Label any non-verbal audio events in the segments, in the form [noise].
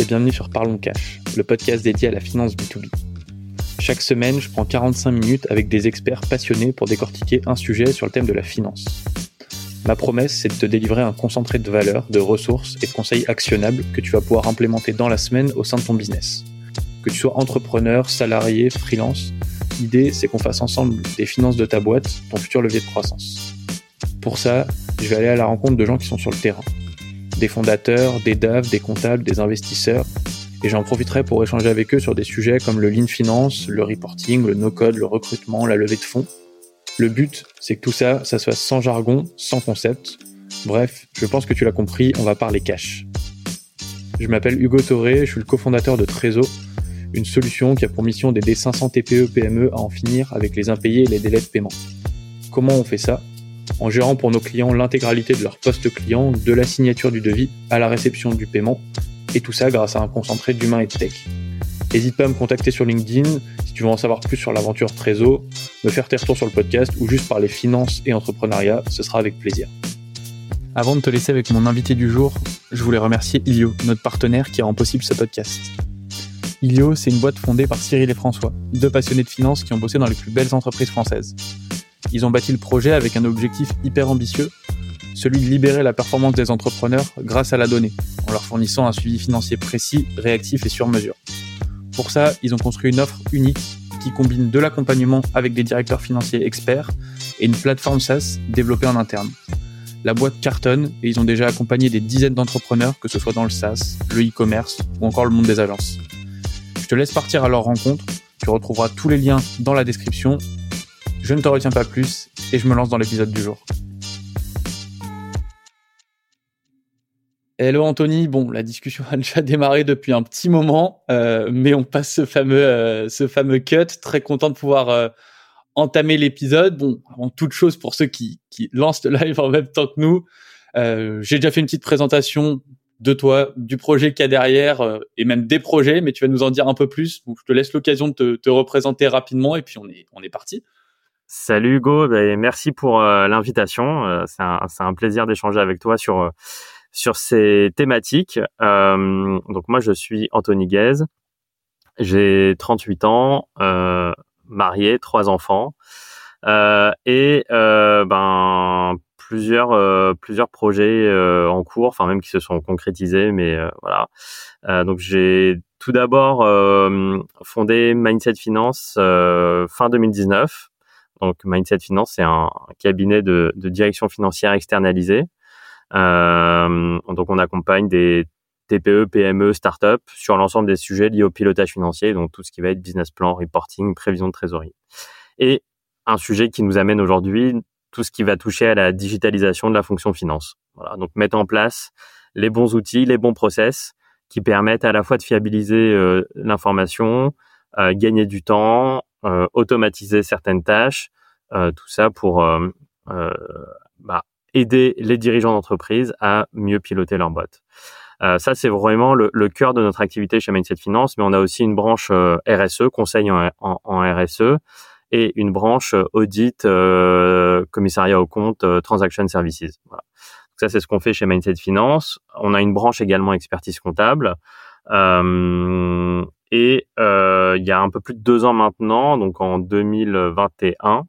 et bienvenue sur Parlons Cash, le podcast dédié à la finance B2B. Chaque semaine, je prends 45 minutes avec des experts passionnés pour décortiquer un sujet sur le thème de la finance. Ma promesse, c'est de te délivrer un concentré de valeurs, de ressources et de conseils actionnables que tu vas pouvoir implémenter dans la semaine au sein de ton business. Que tu sois entrepreneur, salarié, freelance, l'idée c'est qu'on fasse ensemble des finances de ta boîte, ton futur levier de croissance. Pour ça, je vais aller à la rencontre de gens qui sont sur le terrain, des fondateurs, des DAF, des comptables, des investisseurs, et j'en profiterai pour échanger avec eux sur des sujets comme le lean finance, le reporting, le no-code, le recrutement, la levée de fonds. Le but, c'est que tout ça, ça fasse sans jargon, sans concept. Bref, je pense que tu l'as compris, on va parler cash. Je m'appelle Hugo Toré, je suis le cofondateur de Trésor, une solution qui a pour mission d'aider 500 TPE-PME à en finir avec les impayés et les délais de paiement. Comment on fait ça? En gérant pour nos clients l'intégralité de leur poste client, de la signature du devis à la réception du paiement, et tout ça grâce à un concentré d'humain et de tech. N'hésite pas à me contacter sur LinkedIn si tu veux en savoir plus sur l'aventure Trésor, me faire tes retours sur le podcast ou juste parler finance et entrepreneuriat, ce sera avec plaisir. Avant de te laisser avec mon invité du jour, je voulais remercier Ilio, notre partenaire qui rend possible ce podcast. Ilio, c'est une boîte fondée par Cyril et François, deux passionnés de finance qui ont bossé dans les plus belles entreprises françaises. Ils ont bâti le projet avec un objectif hyper ambitieux, celui de libérer la performance des entrepreneurs grâce à la donnée, en leur fournissant un suivi financier précis, réactif et sur mesure. Pour ça, ils ont construit une offre unique qui combine de l'accompagnement avec des directeurs financiers experts et une plateforme SaaS développée en interne. La boîte cartonne et ils ont déjà accompagné des dizaines d'entrepreneurs, que ce soit dans le SaaS, le e-commerce ou encore le monde des agences. Je te laisse partir à leur rencontre, tu retrouveras tous les liens dans la description je ne te retiens pas plus et je me lance dans l'épisode du jour. Hello Anthony, bon la discussion a déjà démarré depuis un petit moment, euh, mais on passe ce fameux euh, ce fameux cut. Très content de pouvoir euh, entamer l'épisode. Bon, avant toute chose pour ceux qui, lancent le live en même temps que nous, j'ai déjà fait une petite présentation de toi, du projet qu'il y a derrière et même des projets, mais tu vas nous en dire un peu plus. Donc, je te laisse l'occasion de te, te, représenter rapidement et puis on est on est parti. Salut Hugo, ben, merci pour euh, l'invitation. Euh, c'est un, plaisir d'échanger avec toi sur euh, ces thématiques. donc moi je suis Anthony Guez, j'ai 38 ans, marié, trois enfants et ben plusieurs plusieurs projets en cours, enfin même qui se sont concrétisés, mais voilà. donc j'ai tout d'abord fondé Mindset Finance fin 2019 donc Mindset Finance, c'est un cabinet de, direction financière externalisé. Euh, donc on accompagne des TPE, PME, start-up sur l'ensemble des sujets liés au pilotage financier, donc tout ce qui va être business plan, reporting, prévision de trésorerie. Et un sujet qui nous amène aujourd'hui, tout ce qui va toucher à la digitalisation de la fonction finance. Voilà, donc mettre en place les bons outils, les bons process qui permettent à la fois de fiabiliser euh, l'information, euh, gagner du temps, automatiser certaines tâches, euh, tout ça pour bah, aider les dirigeants d'entreprise à mieux piloter leur boîte. Euh, ça, c'est vraiment le, le, cœur de notre activité chez Mindset Finance, mais on a aussi une branche RSE, conseil en, RSE, et une branche audit, euh, commissariat au compte, transaction services. Voilà. ça, c'est ce qu'on fait chez Mindset Finance. On a une branche également expertise comptable. Euh, et euh, il y a un peu plus de deux ans maintenant, donc en 2021,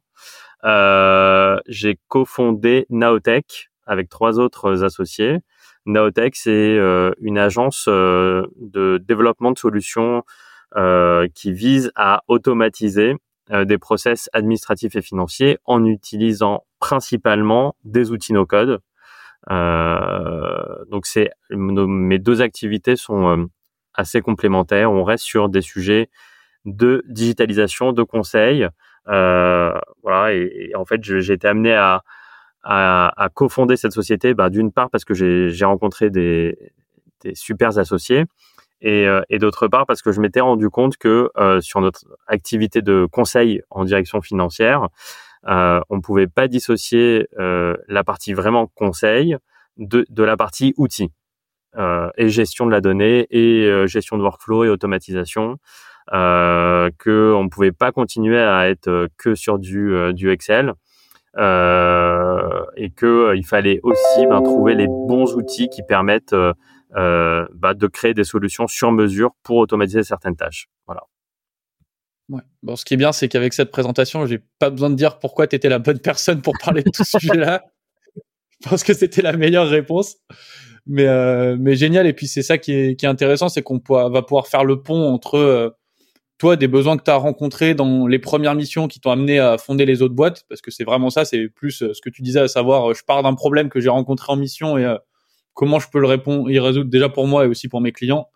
euh, j'ai cofondé Naotech avec trois autres associés. Naotech, c'est euh, une agence euh, de développement de solutions euh, qui vise à automatiser des process administratifs et financiers en utilisant principalement des outils no-code. donc, c'est mes deux activités sont assez complémentaires. On reste sur des sujets de digitalisation, de conseils. Euh, voilà, et, en fait, j'ai été amené à, à, à cofonder cette société, bah, d'une part parce que j'ai rencontré des, des super associés, et, euh, et d'autre part parce que je m'étais rendu compte que euh, sur notre activité de conseil en direction financière, euh, on pouvait pas dissocier euh, la partie vraiment conseil de, de la partie outil euh, et gestion de la donnée et euh, gestion de workflow et automatisation. Euh, que on pouvait pas continuer à être euh, que sur du, euh, Excel euh, et que il fallait aussi ben, trouver les bons outils qui permettent bah, de créer des solutions sur mesure pour automatiser certaines tâches. Voilà. Bon, ce qui est bien, c'est qu'avec cette présentation, j'ai pas besoin de dire pourquoi tu étais la bonne personne pour parler de tout ce sujet-là. [laughs] Je pense que c'était la meilleure réponse. Mais, euh, mais génial. Et puis, c'est ça qui est, qui est intéressant, c'est qu'on va pouvoir faire le pont entre euh, toi, des besoins que tu as rencontrés dans les premières missions qui t'ont amené à fonder les autres boîtes, parce que c'est vraiment ça, c'est plus euh, ce que tu disais, à savoir, je pars d'un problème que j'ai rencontré en mission et comment je peux le répondre, y résoudre déjà pour moi et aussi pour mes clients.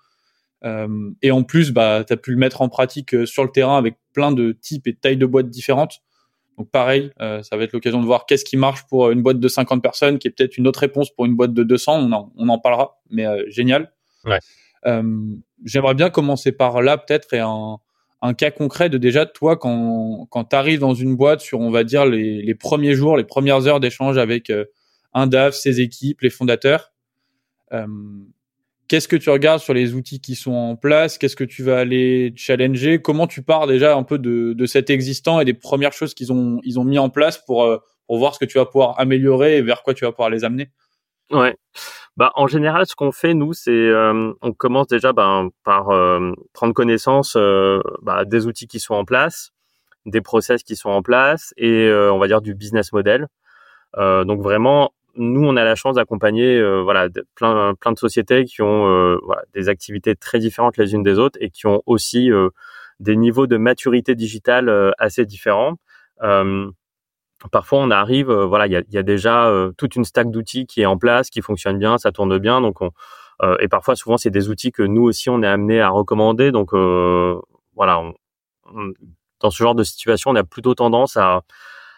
Et en plus, bah, tu as pu le mettre en pratique sur le terrain avec plein de types et tailles de boîtes différentes. Donc pareil, euh, ça va être l'occasion de voir qu'est-ce qui marche pour une boîte de 50 personnes, qui est peut-être une autre réponse pour une boîte de 200. On en, on en parlera, mais génial. Ouais. J'aimerais bien commencer par là peut-être et un, un, cas concret de déjà toi quand, quand tu arrives dans une boîte sur on va dire les, les premiers jours, les premières heures d'échange avec un DAF, ses équipes, les fondateurs. Euh, Qu'est-ce que tu regardes sur les outils qui sont en place? Qu'est-ce que tu vas aller challenger? Comment tu pars déjà un peu de, de cet existant et des premières choses qu'ils ont, ils ont mis en place pour, euh, pour voir ce que tu vas pouvoir améliorer et vers quoi tu vas pouvoir les amener? Ouais. Bah, en général, ce qu'on fait, nous, c'est euh, on commence déjà ben, par euh, prendre connaissance bah, des outils qui sont en place, des process qui sont en place et on va dire du business model. donc vraiment nous, on a la chance d'accompagner euh, voilà plein plein de sociétés qui ont euh, voilà, des activités très différentes les unes des autres et qui ont aussi euh, des niveaux de maturité digitale assez différents. parfois, on arrive, voilà, il y a, y a, déjà toute une stack d'outils qui est en place, qui fonctionne bien, ça tourne bien, donc on, et parfois, souvent, c'est des outils que nous aussi on est amené à recommander. Donc voilà, dans ce genre de situation, on a plutôt tendance à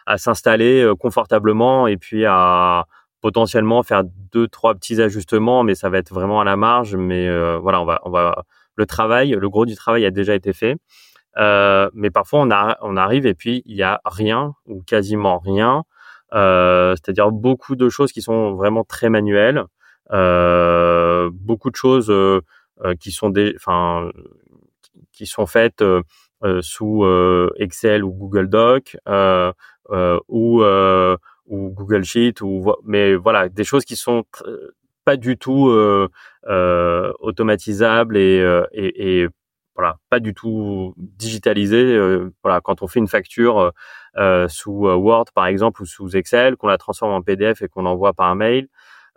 à s'installer confortablement et puis à, potentiellement faire deux trois petits ajustements mais ça va être vraiment à la marge. Mais euh, voilà on va on va le travail le gros du travail a déjà été fait. Euh, mais parfois on a on arrive et puis il y a rien ou quasiment rien. Euh, c'est-à-dire beaucoup de choses qui sont vraiment très manuelles. Euh, beaucoup de choses euh, euh, qui sont des enfin qui sont faites sous Excel ou Google Doc ou ou Google Sheet ou mais voilà des choses qui sont pas du tout euh, euh, automatisables et, euh, et, et, voilà pas du tout digitalisées. Euh, voilà quand on fait une facture euh, sous Word par exemple ou sous Excel, qu'on la transforme en PDF et qu'on envoie par mail,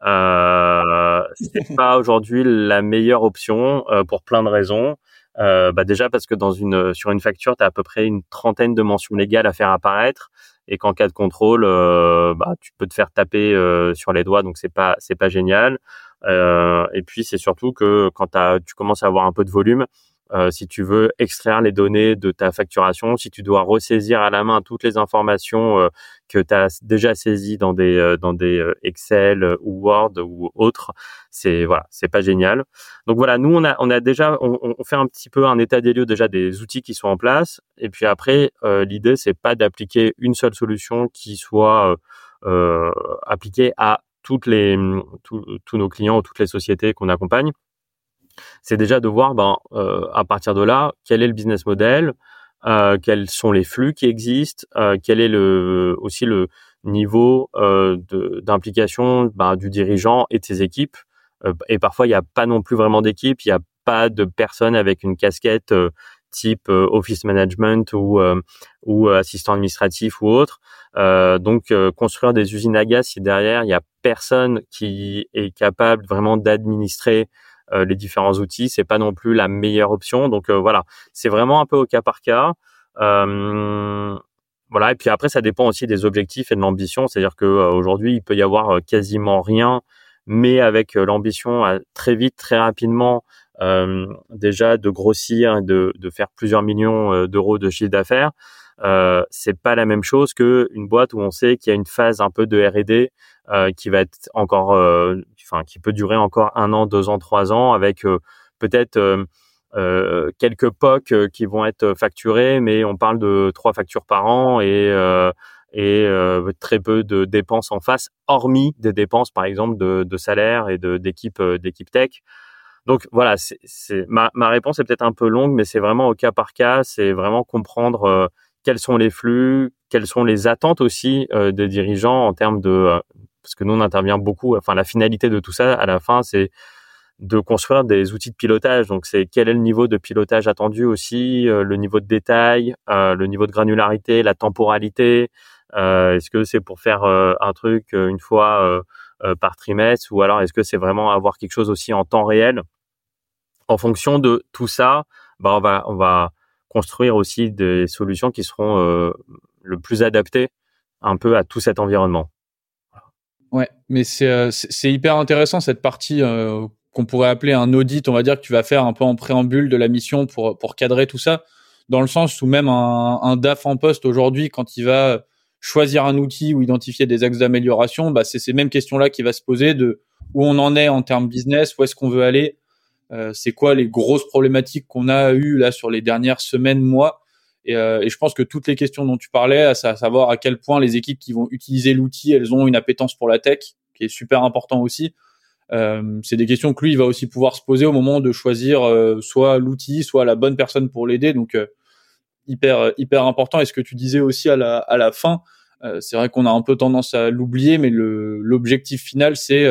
euh, c'est [laughs] pas aujourd'hui la meilleure option pour plein de raisons. Euh, bah déjà parce que dans une sur une facture, tu as à peu près une trentaine de mentions légales à faire apparaître et qu'en cas de contrôle, euh, bah, tu peux te faire taper euh, sur les doigts, donc c'est pas c'est pas génial. Euh, et puis c'est surtout que quand tu commences à avoir un peu de volume, si tu veux extraire les données de ta facturation, si tu dois ressaisir à la main toutes les informations euh, que tu as déjà saisies dans des euh, dans des Excel ou Word ou autres, c'est voilà, c'est pas génial. Donc voilà, nous on a on a déjà on, on, fait un petit peu un état des lieux déjà des outils qui sont en place et puis après l'idée c'est pas d'appliquer une seule solution qui soit appliquée à toutes les tous nos clients ou toutes les sociétés qu'on accompagne c'est déjà de voir ben, euh, à partir de là quel est le business model, euh, quels sont les flux qui existent, euh, quel est le, aussi le niveau euh, d'implication ben, du dirigeant et de ses équipes. Euh, et parfois, il n'y a pas non plus vraiment d'équipe, il n'y a pas de personne avec une casquette euh, type office management ou, ou assistant administratif ou autre. donc, construire des usines à gaz si derrière, il n'y a personne qui est capable vraiment d'administrer euh, les différents outils, c'est pas non plus la meilleure option. Donc euh, voilà, c'est vraiment un peu au cas par cas. Euh, voilà, et puis après, ça dépend aussi des objectifs et de l'ambition. C'est-à-dire que aujourd'hui, il peut y avoir quasiment rien, mais avec l'ambition très vite, très rapidement, euh, déjà de grossir de, de faire plusieurs millions d'euros de chiffre d'affaires. Euh, c'est pas la même chose que une boîte où on sait qu'il y a une phase un peu de R&D euh, qui va être encore enfin qui peut durer encore un an, deux ans, trois ans, avec euh, peut-être euh, euh, quelques POC qui vont être facturés, mais on parle de trois factures par an et et très peu de dépenses en face, hormis des dépenses par exemple de, de salaire et d'équipe d'équipe tech. Donc voilà, c'est ma, ma réponse est peut-être un peu longue, mais c'est vraiment au cas par cas, c'est vraiment comprendre quels sont les flux, quelles sont les attentes aussi des dirigeants en termes de parce que nous on intervient beaucoup. Enfin, la finalité de tout ça à la fin, c'est de construire des outils de pilotage. Donc, c'est quel est le niveau de pilotage attendu aussi, le niveau de détail, le niveau de granularité, la temporalité. est-ce que c'est pour faire un truc une fois par trimestre ou alors est-ce que c'est vraiment avoir quelque chose aussi en temps réel? En fonction de tout ça, bah, on va on va construire aussi des solutions qui seront le plus adaptées un peu à tout cet environnement. Ouais, mais c'est euh, hyper intéressant cette partie euh, qu'on pourrait appeler un audit, on va dire que tu vas faire un peu en préambule de la mission pour pour cadrer tout ça, dans le sens où même un, un DAF en poste aujourd'hui, quand il va choisir un outil ou identifier des axes d'amélioration, bah c'est ces mêmes questions-là qui va se poser de où on en est en termes business, où est-ce qu'on veut aller, euh, c'est quoi les grosses problématiques qu'on a eues là sur les dernières semaines, mois, et, euh, et, je pense que toutes les questions dont tu parlais, à savoir à quel point les équipes qui vont utiliser l'outil, elles ont une appétence pour la tech, qui est super important aussi. Euh, c'est des questions que lui, il va aussi pouvoir se poser au moment de choisir euh, soit l'outil, soit la bonne personne pour l'aider. Donc euh, hyper hyper important. Et ce que tu disais aussi à la à la fin, c'est vrai qu'on a un peu tendance à l'oublier, mais l'objectif final, c'est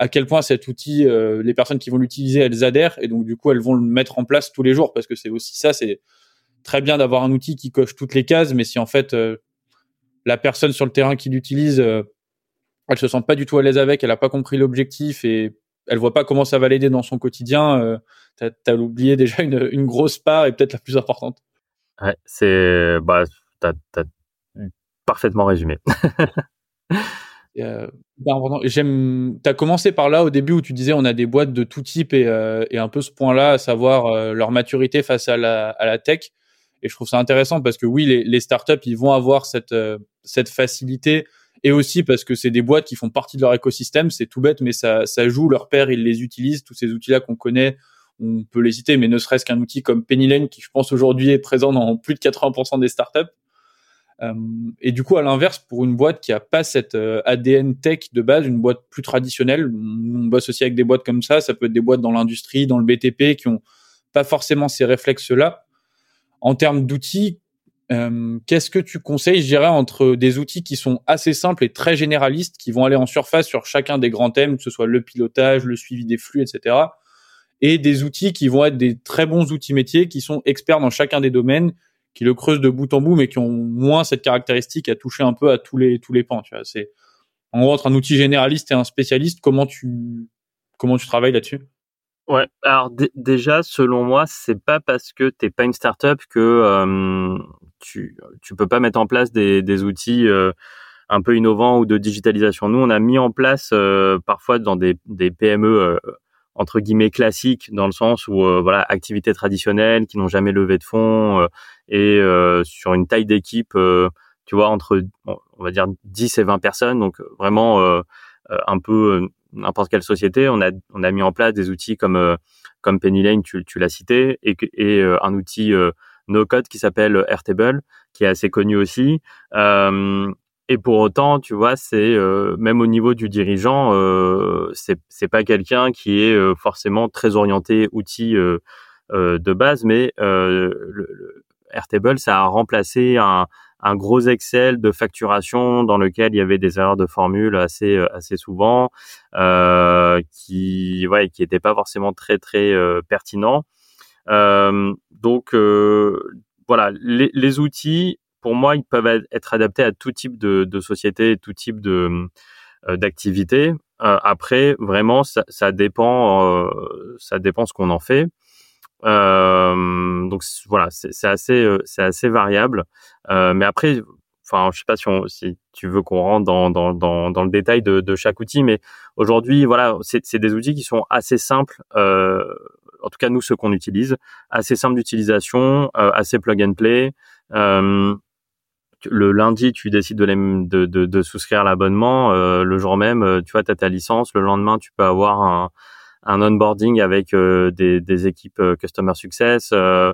à quel point cet outil, les personnes qui vont l'utiliser, elles adhèrent et donc du coup, elles vont le mettre en place tous les jours parce que c'est aussi ça, c'est très bien d'avoir un outil qui coche toutes les cases, mais si en fait euh, la personne sur le terrain qui l'utilise, euh, elle se sent pas du tout à l'aise avec, elle a pas compris l'objectif et elle voit pas comment ça va l'aider dans son quotidien, euh, tu as, oublié déjà une, une, grosse part et peut-être la plus importante. Ouais, c'est bah t'as as parfaitement résumé. [laughs] Euh, J'aime. T'as commencé par là au début où tu disais on a des boîtes de tout type et, euh, un peu ce point-là, à savoir leur maturité face à la, tech. Et je trouve ça intéressant parce que oui, les, startups, ils vont avoir cette, euh, cette facilité et aussi parce que c'est des boîtes qui font partie de leur écosystème. C'est tout bête, mais ça, joue. Leur père, ils les utilisent. Tous ces outils-là qu'on connaît, on peut les citer, mais ne serait-ce qu'un outil comme Pennylane qui, je pense, aujourd'hui est présent dans plus de 80% des startups. Euh, et du coup, à l'inverse, pour une boîte qui a pas cette euh, ADN tech de base, une boîte plus traditionnelle, on bosse aussi avec des boîtes comme ça. Ça peut être des boîtes dans l'industrie, dans le BTP, qui ont pas forcément ces réflexes-là en termes d'outils, euh, qu'est-ce que tu conseilles, je dirais, entre des outils qui sont assez simples et très généralistes, qui vont aller en surface sur chacun des grands thèmes, que ce soit le pilotage, le suivi des flux, etc., et des outils qui vont être des très bons outils métiers, qui sont experts dans chacun des domaines, qui le creusent de bout en bout, mais qui ont moins cette caractéristique à toucher un peu à tous les tous les pans. Tu vois, c'est en gros entre un outil généraliste et un spécialiste. Comment tu comment tu travailles là-dessus? Ouais, alors déjà, selon moi, c'est pas parce que t'es pas une startup que euh, tu tu peux pas mettre en place des, des outils euh, un peu innovants ou de digitalisation. Nous, on a mis en place euh, parfois dans des, des PME entre guillemets classiques, dans le sens où voilà, activités traditionnelles qui n'ont jamais levé de fonds et sur une taille d'équipe, tu vois, entre on va dire 10 et 20 personnes, donc vraiment un peu n'importe quelle société, on a on a mis en place des outils comme euh, comme Pennylane, tu, tu l'as cité, et, et euh, un outil euh, no code qui s'appelle Airtable, qui est assez connu aussi. Et pour autant, tu vois, c'est même au niveau du dirigeant, c'est c'est pas quelqu'un qui est forcément très orienté outil de base, mais le, Airtable, ça a remplacé un un gros Excel de facturation dans lequel il y avait des erreurs de formule assez euh, assez souvent, euh, qui ouais, qui n'étaient pas forcément très très euh, pertinents. Euh, donc voilà, les, les, outils, pour moi, ils peuvent être adaptés à tout type de, de société, tout type de d'activité. après, vraiment, ça, ça dépend, ça dépend ce qu'on en fait. Euh, donc voilà, c'est assez, euh, c'est assez variable. Euh, mais après, enfin, je sais pas si, on, si tu veux qu'on rentre dans, dans, dans, dans, le détail de, de chaque outil, mais aujourd'hui, voilà, c'est des outils qui sont assez simples. Euh, en tout cas, nous, ceux qu'on utilise, assez simples d'utilisation, euh, assez plug and play. Euh, le lundi, tu décides de, de, de, souscrire l'abonnement. le jour même, tu vois, as ta licence. Le lendemain, tu peux avoir un, onboarding avec euh, des, équipes euh, customer success euh,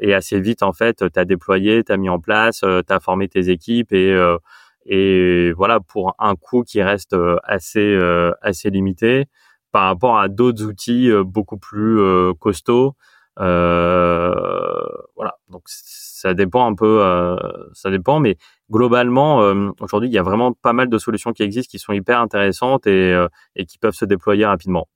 et assez vite en fait tu as déployé, tu as mis en place, tu as formé tes équipes et et voilà pour un coût qui reste assez assez limité par rapport à d'autres outils beaucoup plus costauds voilà donc ça dépend un peu ça dépend mais globalement aujourd'hui il y a vraiment pas mal de solutions qui existent qui sont hyper intéressantes et et qui peuvent se déployer rapidement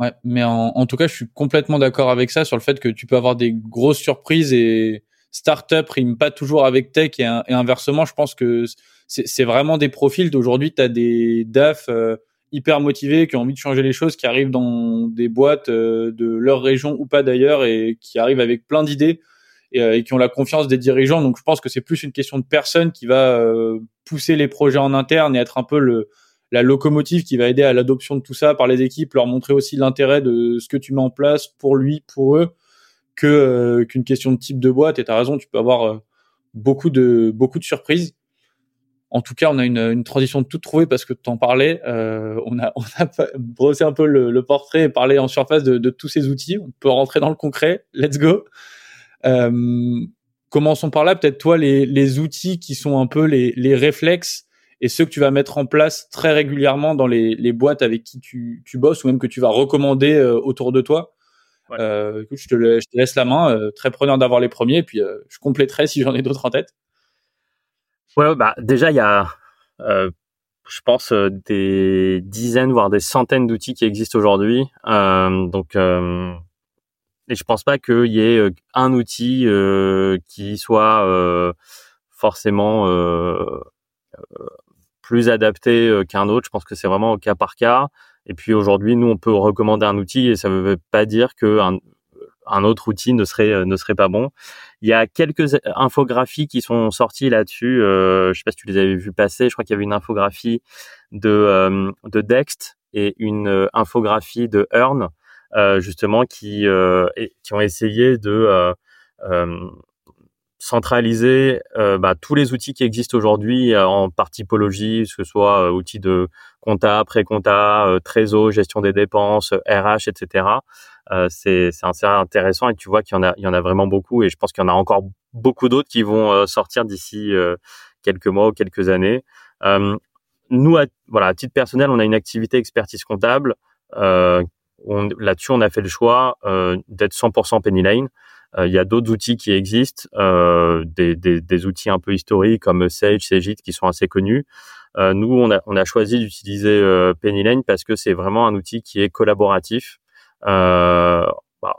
Ouais, mais en, tout cas, je suis complètement d'accord avec ça sur le fait que tu peux avoir des grosses surprises et startup rime pas toujours avec tech et, et inversement. Je pense que c'est vraiment des profils d'aujourd'hui. Tu as des DAF euh, hyper motivés qui ont envie de changer les choses, qui arrivent dans des boîtes euh, de leur région ou pas d'ailleurs et qui arrivent avec plein d'idées et, euh, et, qui ont la confiance des dirigeants. Donc je pense que c'est plus une question de personne qui va pousser les projets en interne et être un peu le la locomotive qui va aider à l'adoption de tout ça par les équipes, leur montrer aussi l'intérêt de ce que tu mets en place pour lui, pour eux, que euh, qu'une question de type de boîte. Et tu as raison, tu peux avoir euh, beaucoup de beaucoup de surprises. En tout cas, on a une, une transition toute trouvée parce que tu en parlais. Euh, on a [laughs] on a brossé un peu le, le, portrait et parlé en surface de, de, tous ces outils. On peut rentrer dans le concret. Let's go. Euh, commençons par là. Peut-être toi les, les outils qui sont un peu les, les réflexes et ceux que tu vas mettre en place très régulièrement dans les, les boîtes avec qui tu, tu, bosses ou même que tu vas recommander euh, autour de toi. Euh, écoute, je, te, je, te, laisse la main, euh, très preneur d'avoir les premiers, et puis euh, je compléterai si j'en ai d'autres en tête. Ouais, bah déjà il y a, je pense, des dizaines voire des centaines d'outils qui existent aujourd'hui. donc et je pense pas qu'il y ait un outil qui soit forcément plus adapté euh, qu'un autre. Je pense que c'est vraiment au cas par cas. Et puis aujourd'hui, nous, on peut recommander un outil et ça ne veut pas dire qu'un un autre outil ne serait euh, ne serait pas bon. Il y a quelques infographies qui sont sorties là-dessus. Euh, je sais pas si tu les avais vues passer. Je crois qu'il y avait une infographie de euh, de Dext et une infographie de Earn justement qui qui ont essayé de centraliser euh, bah, tous les outils qui existent aujourd'hui euh, en par typologie, que ce soit euh, outils de compta, pré-compta, euh, trésor, gestion des dépenses, RH, etc. c'est c'est intéressant et tu vois qu'il y en a il y en a vraiment beaucoup et je pense qu'il y en a encore beaucoup d'autres qui vont sortir d'ici quelques mois ou quelques années. nous, à, voilà, à titre personnel, on a une activité expertise comptable. Là-dessus, on a fait le choix d'être 100% Penny Lane. Euh, il y a d'autres outils qui existent, euh, des, des, des, outils un peu historiques comme Sage, Sagit qui sont assez connus. Euh, nous, on a, on a choisi d'utiliser Pennylane parce que c'est vraiment un outil qui est collaboratif. Bah,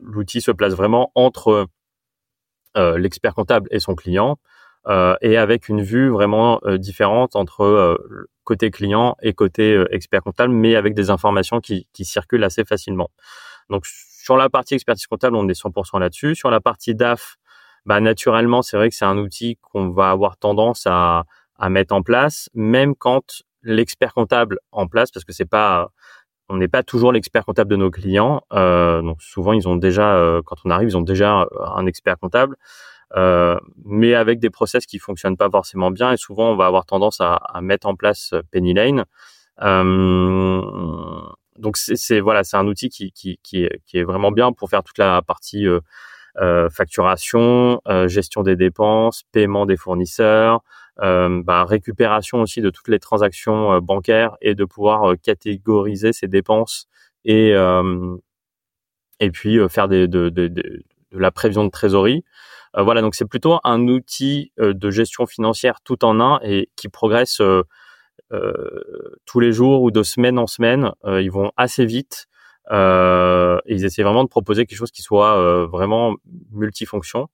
l'outil se place vraiment entre l'expert comptable et son client. Euh, et avec une vue vraiment différente entre côté client et côté expert comptable, mais avec des informations qui, qui circulent assez facilement. Donc sur la partie expertise comptable, on est 100% là-dessus. Sur la partie DAF, bah, naturellement, c'est vrai que c'est un outil qu'on va avoir tendance à, à mettre en place, même quand l'expert comptable en place, parce que c'est pas, on n'est pas toujours l'expert comptable de nos clients. Euh, donc souvent, ils ont déjà, euh, quand on arrive, ils ont déjà un expert comptable, euh, mais avec des process qui fonctionnent pas forcément bien. Et souvent, on va avoir tendance à, mettre en place Penny Lane. Euh, donc c'est voilà, c'est un outil qui, est, qui, est, vraiment bien pour faire toute la partie euh, euh facturation, euh, gestion des dépenses, paiement des fournisseurs, euh, bah, récupération aussi de toutes les transactions bancaires et de pouvoir catégoriser ces dépenses et et puis faire des, de, de, de, la prévision de trésorerie. voilà, donc c'est plutôt un outil de gestion financière tout en un et qui progresse euh, tous les jours ou de semaine en semaine. Euh, ils vont assez vite. Euh, et ils essaient vraiment de proposer quelque chose qui soit vraiment multifonction.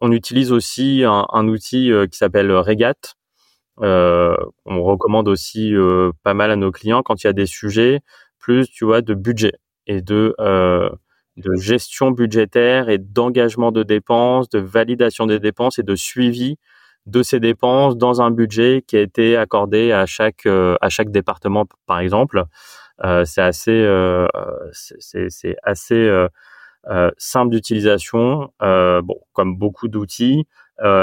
On utilise aussi un, un outil qui s'appelle Regat. Euh, on recommande aussi euh, pas mal à nos clients quand il y a des sujets plus, tu vois, de budget et de euh, de gestion budgétaire et d'engagement de dépenses, de validation des dépenses et de suivi de ces dépenses dans un budget qui a été accordé à chaque euh, à chaque département par exemple euh, c'est assez euh, c'est assez simple d'utilisation bon comme beaucoup d'outils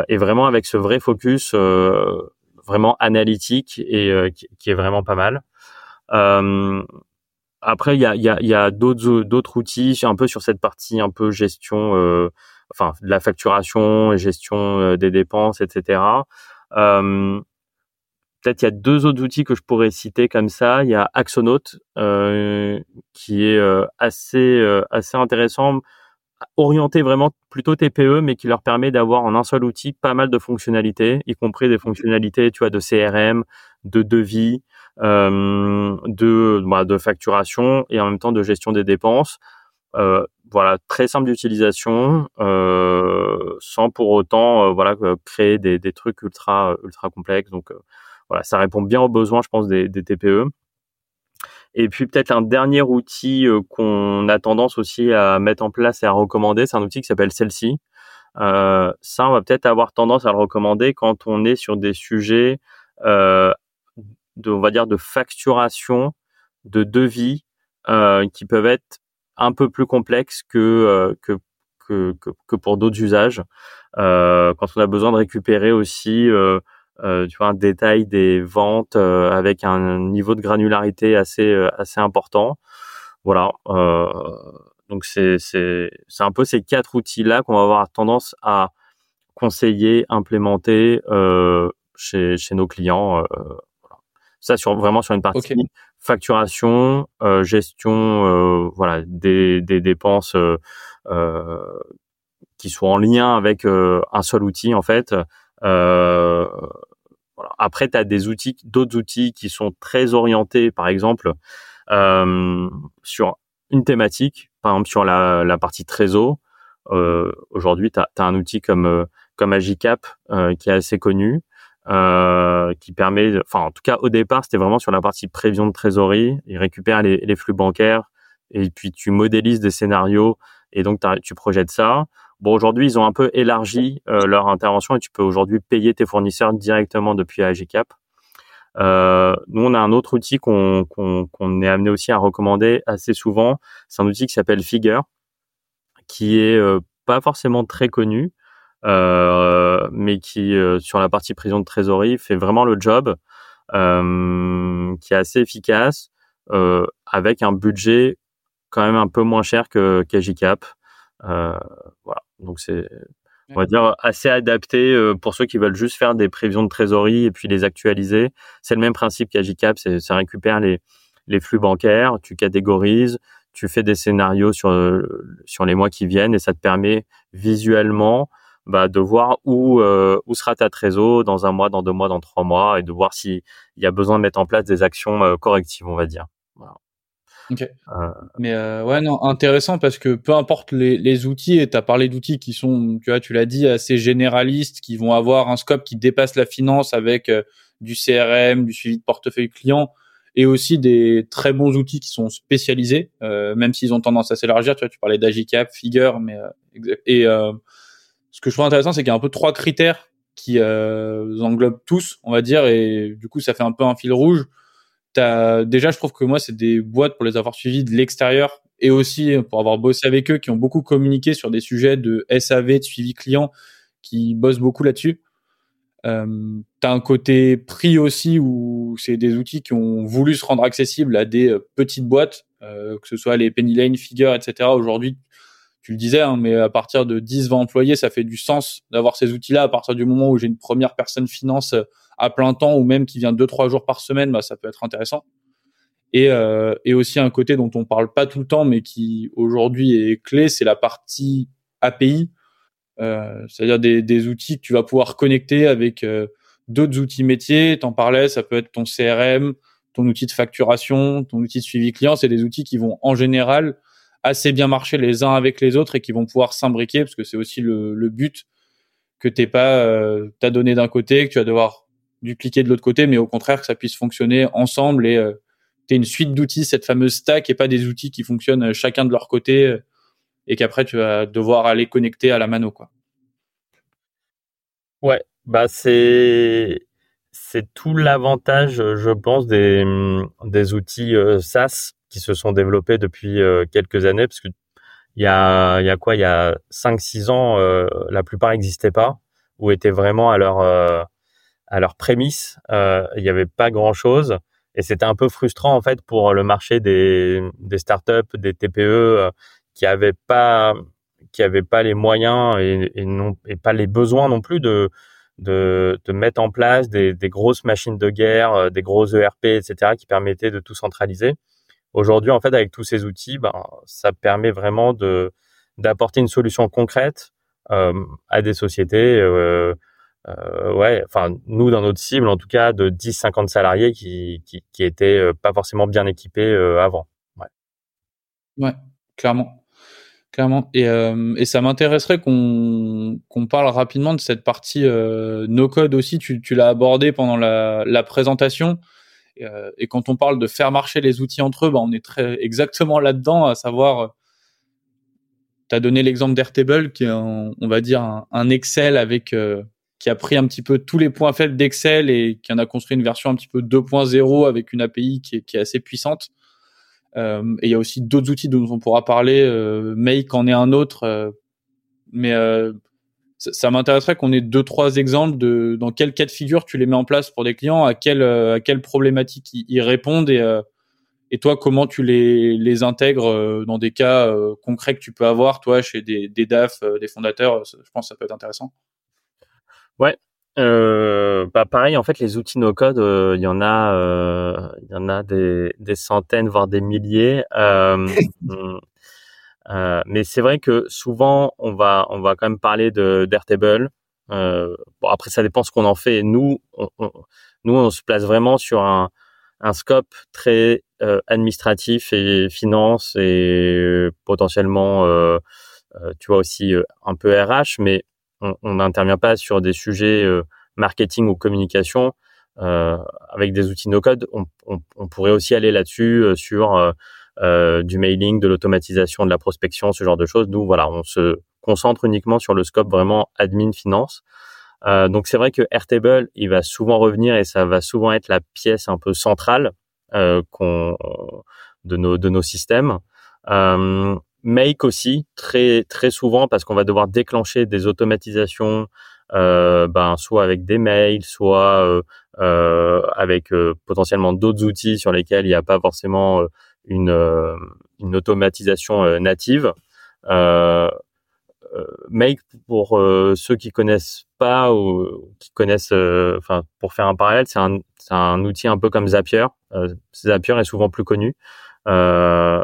et vraiment avec ce vrai focus vraiment analytique et qui, est vraiment pas mal après il y a y a, y a d'autres d'autres outils un peu sur cette partie un peu gestion enfin de la facturation, gestion euh, des dépenses, etc. Euh, peut-être il y a deux autres outils que je pourrais citer comme ça. Il y a Axonote euh, qui est euh, assez assez intéressant, orienté vraiment plutôt TPE, mais qui leur permet d'avoir en un seul outil pas mal de fonctionnalités, y compris des fonctionnalités, tu vois, de CRM, de devis, de bah, de facturation et en même temps de gestion des dépenses. voilà, très simple d'utilisation, sans pour autant voilà créer des, des trucs ultra ultra complexes. Donc voilà, ça répond bien aux besoins, je pense, des, TPE. Et puis peut-être un dernier outil euh, qu'on a tendance aussi à mettre en place et à recommander, c'est un outil qui s'appelle Celle-ci. Euh, ça, on va peut-être avoir tendance à le recommander quand on est sur des sujets euh, de, on va dire, de facturation, de devis, qui peuvent être un peu plus complexes que que, que, que, pour d'autres usages. Quand on a besoin de récupérer aussi tu vois un détail des ventes euh, avec un niveau de granularité assez euh, assez important. Voilà. donc c'est c'est c'est un peu ces quatre outils là qu'on va avoir tendance à conseiller, implémenter chez chez nos clients. Voilà. Ça sur vraiment sur une partie facturation, gestion, voilà des des dépenses qui soient en lien avec un seul outil en fait. Voilà. Après, tu as des outils, d'autres outils qui sont très orientés, par exemple, euh, sur une thématique, par exemple sur la, la partie trésor. Euh, Aujourd'hui, tu as, un outil comme euh, comme Agicap euh, qui est assez connu, euh, qui permet, enfin en tout cas au départ, c'était vraiment sur la partie prévision de trésorerie. Il récupère les, les flux bancaires et puis tu modélises des scénarios et donc tu projettes ça. Bon, aujourd'hui, ils ont un peu élargi euh, leur intervention et tu peux aujourd'hui payer tes fournisseurs directement depuis AGCAP. Euh, nous, on a un autre outil qu'on est amené aussi à recommander assez souvent. C'est un outil qui s'appelle Figure, qui est euh, pas forcément très connu, euh, mais qui, sur la partie prison de trésorerie, fait vraiment le job, qui est assez efficace, avec un budget quand même un peu moins cher que qu'AGCAP. Euh, voilà. Donc c'est on va dire assez adapté euh, pour ceux qui veulent juste faire des prévisions de trésorerie et puis les actualiser. C'est le même principe qu'Agicap, c'est ça récupère les les flux bancaires, tu catégorises, tu fais des scénarios sur sur les mois qui viennent et ça te permet visuellement bah, de voir où euh, où sera ta trésor dans un mois, dans deux mois, dans trois mois et de voir s'il y a besoin de mettre en place des actions euh, correctives, on va dire. Voilà. Ok. Euh, mais euh, ouais, non, intéressant parce que peu importe les, les outils, et tu as parlé d'outils qui sont, tu vois, tu l'as dit, assez généralistes, qui vont avoir un scope qui dépasse la finance avec euh, du CRM, du suivi de portefeuille client, et aussi des très bons outils qui sont spécialisés, euh, même s'ils ont tendance à s'élargir. Tu vois, tu parlais d'Agicap, Figure, mais et ce que je trouve intéressant, c'est qu'il y a un peu trois critères qui englobent tous, on va dire, et du coup, ça fait un peu un fil rouge déjà, je trouve que moi, c'est des boîtes pour les avoir suivies de l'extérieur et aussi pour avoir bossé avec eux qui ont beaucoup communiqué sur des sujets de SAV, de suivi client, qui bossent beaucoup là-dessus. Euh, as un côté prix aussi où c'est des outils qui ont voulu se rendre accessibles à des euh, petites boîtes, euh, que ce soit les Penny Lane, Figure, etc. Aujourd'hui, tu le disais, hein, mais à partir de 10-20 employés, ça fait du sens d'avoir ces outils-là. À partir du moment où j'ai une première personne finance à plein temps ou même qui vient deux trois jours par semaine, bah, ça peut être intéressant. Et, euh, et aussi un côté dont on parle pas tout le temps, mais qui aujourd'hui est clé, c'est la partie API, euh, c'est-à-dire des, des, outils que tu vas pouvoir connecter avec euh, d'autres outils métiers. T'en parlais, ça peut être ton CRM, ton outil de facturation, ton outil de suivi client. C'est des outils qui vont en général assez bien marcher les uns avec les autres et qui vont pouvoir s'imbriquer parce que c'est aussi le, but que t'es pas euh, ta donnée d'un côté que tu vas devoir dupliquer de l'autre côté, mais au contraire que ça puisse fonctionner ensemble et euh, tu une suite d'outils, cette fameuse stack, et pas des outils qui fonctionnent euh, chacun de leur côté euh, et qu'après tu vas devoir aller connecter à la mano, quoi. Ouais, bah c'est c'est tout l'avantage, je pense, des, des outils SaaS qui se sont développés depuis quelques années, parce que il y a, il y a quoi Il y a 5-6 ans, la plupart n'existaient pas, ou étaient vraiment à leur à leur prémisse, euh, il n'y avait pas grand-chose. Et c'était un peu frustrant en fait pour le marché des, startups, des TPE euh, qui avaient pas qui avaient pas les moyens et, non et pas les besoins non plus de de, mettre en place des, des, grosses machines de guerre, euh, des gros ERP, etc., qui permettaient de tout centraliser. Aujourd'hui, en fait, avec tous ces outils, ben, ça permet vraiment de d'apporter une solution concrète euh, à des sociétés. Euh, ouais, enfin nous dans notre cible en tout cas de 10-50 salariés qui qui, étaient pas forcément bien équipés avant. Ouais. Ouais, clairement. Clairement. Et, euh, et ça m'intéresserait qu'on qu'on parle rapidement de cette partie euh, no code aussi. Tu, tu l'as abordé pendant la, la présentation. Et, euh, et, quand on parle de faire marcher les outils entre eux, bah, on est très exactement là-dedans, à savoir. Tu as donné l'exemple d'Airtable, qui est, un, on va dire, un, Excel avec euh, qui a pris un petit peu tous les points faibles d'Excel et qui en a construit une version un petit peu 2.0 avec une API qui est, assez puissante. Euh, et il y a aussi d'autres outils dont on pourra parler. Euh, Make en est un autre, euh, mais ça, m'intéresserait qu'on ait deux trois exemples de dans quel cas de figure tu les mets en place pour des clients, à quelle à quelle problématique ils, répondent et et toi comment tu les les intègres dans des cas concrets que tu peux avoir toi chez des des DAF, des fondateurs. Je pense que ça peut être intéressant. Ouais, euh, bah pareil, en fait, les outils no code, euh, il y en a, euh, il y en a des, des, centaines, voire des milliers. [laughs] Euh, euh, mais c'est vrai que souvent, on va, on va quand même parler de d'Airtable. bon, après, ça dépend ce qu'on en fait. Nous, on, nous, on se place vraiment sur un, un scope très administratif et finance et potentiellement, tu vois aussi un peu RH, mais on n'intervient pas sur des sujets euh, marketing ou communication. Euh, avec des outils no-code, on, on, on, pourrait aussi aller là-dessus euh, du mailing, de l'automatisation, de la prospection, ce genre de choses. Nous, voilà, on se concentre uniquement sur le scope vraiment admin finance. Euh, donc c'est vrai que Airtable, il va souvent revenir et ça va souvent être la pièce un peu centrale euh, de nos de nos systèmes. Euh, Make aussi très très souvent parce qu'on va devoir déclencher des automatisations, euh, ben soit avec des mails, soit euh, euh avec potentiellement d'autres outils sur lesquels il n'y a pas forcément une une automatisation native. Make pour ceux qui connaissent pas ou qui connaissent, enfin pour faire un parallèle, c'est un un outil un peu comme Zapier. Zapier est souvent plus connu. Euh,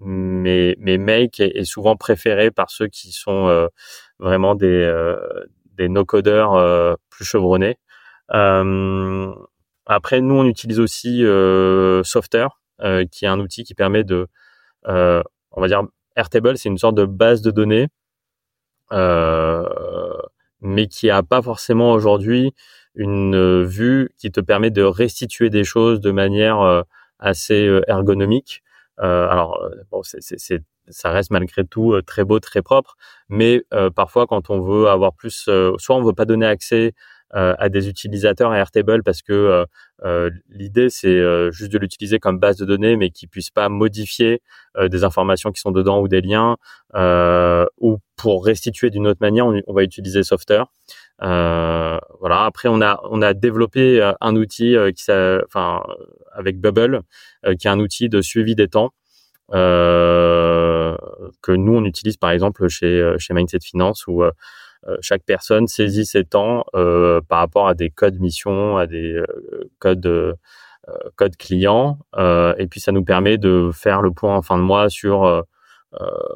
mais, mais Make est, souvent préféré par ceux qui sont euh, vraiment des, euh, des no-codeurs euh, plus chevronnés. après, nous, on utilise aussi Softer, qui est un outil qui permet de, on va dire, Airtable, c'est une sorte de base de données, mais qui a pas forcément aujourd'hui une vue qui te permet de restituer des choses de manière assez ergonomique. Euh, alors, euh, bon, c'est, ça reste malgré tout euh, très beau, très propre, mais parfois quand on veut avoir plus, soit on veut pas donner accès à des utilisateurs à Airtable parce que l'idée c'est juste de l'utiliser comme base de données mais qui puisse pas modifier des informations qui sont dedans ou des liens ou pour restituer d'une autre manière on, va utiliser Software voilà. Après on a on a développé un outil qui enfin avec Bubble, euh, qui est un outil de suivi des temps euh, que nous on utilise par exemple chez euh, chez Mindset Finance où chaque personne saisit ses temps par rapport à des codes mission, à des codes codes clients, et puis ça nous permet de faire le point en fin de mois sur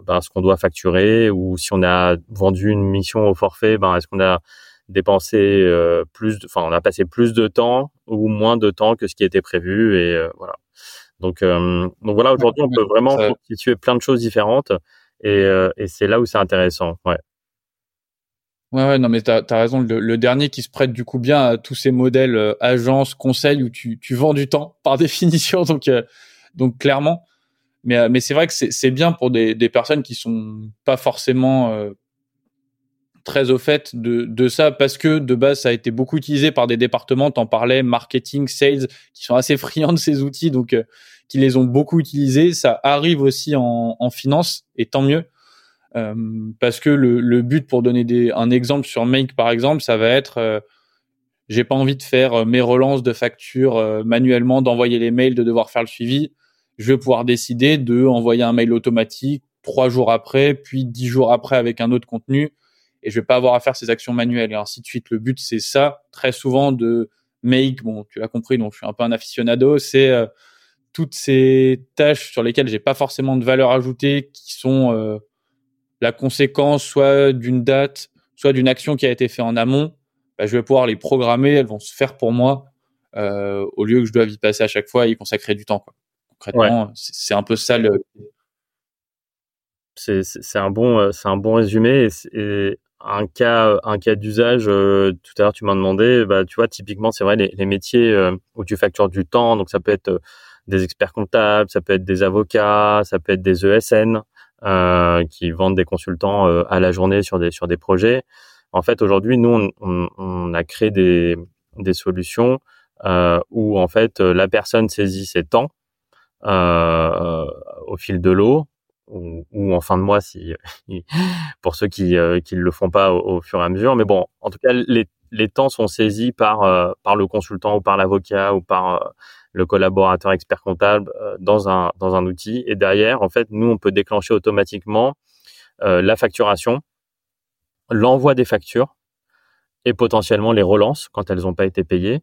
ben, ce qu'on doit facturer ou si on a vendu une mission au forfait, ben est-ce qu'on a dépensé euh, plus, enfin on a passé plus de temps ou moins de temps que ce qui était prévu et euh, voilà. Donc euh, donc voilà aujourd'hui on peut vraiment constituer plein de choses différentes et, et c'est là où c'est intéressant. Ouais. Ouais, ouais, non, mais tu as, raison. Le, dernier qui se prête du coup bien à tous ces modèles euh, agences, conseils où tu, tu vends du temps [laughs] par définition. Donc, donc clairement. Mais, mais c'est vrai que c'est bien pour des, des personnes qui sont pas forcément très au fait de, de ça parce que de base ça a été beaucoup utilisé par des départements, t'en parlais, marketing, sales, qui sont assez [laughs] friands de ces outils, donc euh, qui les ont beaucoup utilisés. Ça arrive aussi en, en finance et tant mieux. Euh, parce que le, le, but pour donner des, un exemple sur Make par exemple, ça va être euh, j'ai pas envie de faire mes relances de factures manuellement, d'envoyer les mails, de devoir faire le suivi. Je vais pouvoir décider de envoyer un mail automatique trois jours après, puis dix jours après avec un autre contenu et je vais pas avoir à faire ces actions manuelles et ainsi de suite. Le but, c'est ça, très souvent de make, bon, tu l'as compris, donc je suis un peu un aficionado, c'est euh, toutes ces tâches sur lesquelles j'ai pas forcément de valeur ajoutée, qui sont euh, la conséquence soit d'une date, soit d'une action qui a été faite en amont, bah, je vais pouvoir les programmer, elles vont se faire pour moi au lieu que je dois y passer à chaque fois et y consacrer du temps. Quoi. Concrètement, c'est un peu ça le. C'est un bon c'est un bon résumé et, un cas un cas d'usage tout à l'heure tu m'as demandé bah tu vois typiquement c'est vrai les, les métiers où tu factures du temps donc ça peut être des experts comptables, ça peut être des avocats, ça peut être des ESN euh, qui vendent des consultants euh, à la journée sur des sur des projets. En fait, aujourd'hui, nous, on, on, a créé des des solutions euh, où en fait la personne saisit ses temps euh, au fil de l'eau ou, ou, en fin de mois si [laughs] pour ceux qui qui le font pas au, au, fur et à mesure. Mais bon, en tout cas, les les temps sont saisis par par le consultant ou par l'avocat ou par le collaborateur expert comptable euh, dans un dans un outil. Et derrière en fait nous on peut déclencher automatiquement euh, la facturation, l'envoi des factures et potentiellement les relances quand elles n'ont pas été payées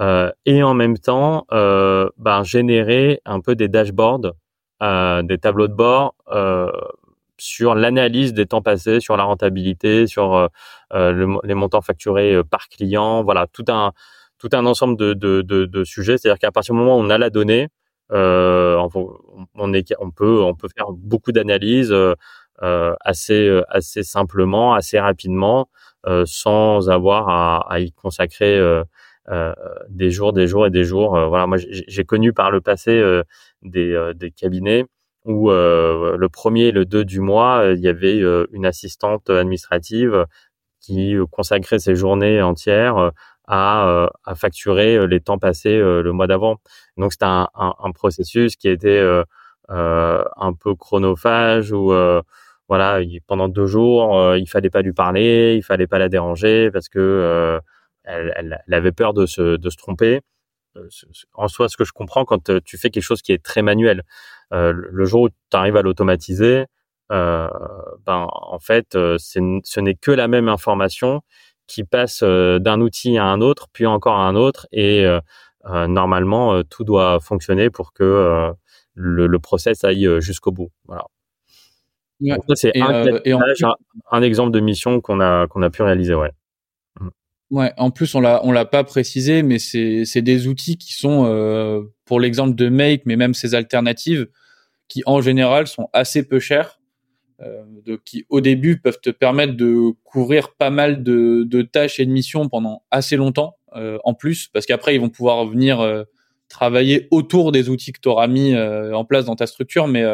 euh, et en même temps euh, ben, générer un peu des dashboards, euh, des tableaux de bord sur l'analyse des temps passés, sur la rentabilité, sur les montants facturés par client, voilà tout un tout un ensemble de, de, de, de sujets. C'est-à-dire qu'à partir du moment où on a la donnée, euh, on, est, on peut on peut faire beaucoup d'analyses euh, euh assez euh, assez simplement, assez rapidement, euh, sans avoir à, à y consacrer euh, des jours, des jours et des jours. voilà, moi j'ai connu par le passé des, des cabinets où le premier et le deux du mois, il y avait une assistante administrative qui consacrait ses journées entières à, euh, à facturer euh, les temps passés euh, le mois d'avant. Donc c'était un, un, un, processus qui était euh, un peu chronophage où voilà pendant deux jours il fallait pas lui parler, il fallait pas la déranger parce que elle, elle, avait peur de se, de se tromper. En soi, ce que je comprends quand tu fais quelque chose qui est très manuel, le jour où tu arrives à l'automatiser, euh, ben en fait, ce n'est que la même information qui passe euh, d'un outil à un autre, puis encore à un autre, et euh, euh, normalement tout doit fonctionner pour que le, le process aille jusqu'au bout. Voilà. c'est un, un, exemple de mission qu'on a qu'on a pu réaliser, ouais. Mmh. Ouais, en plus on l'a on l'a pas précisé, mais c'est c'est des outils qui sont euh, pour l'exemple de Make, mais même ces alternatives qui en général sont assez peu chères euh, de, qui au début peuvent te permettre de couvrir pas mal de, de tâches et de missions pendant assez longtemps euh, en plus, parce qu'après ils vont pouvoir venir euh, travailler autour des outils que tu auras mis en place dans ta structure, mais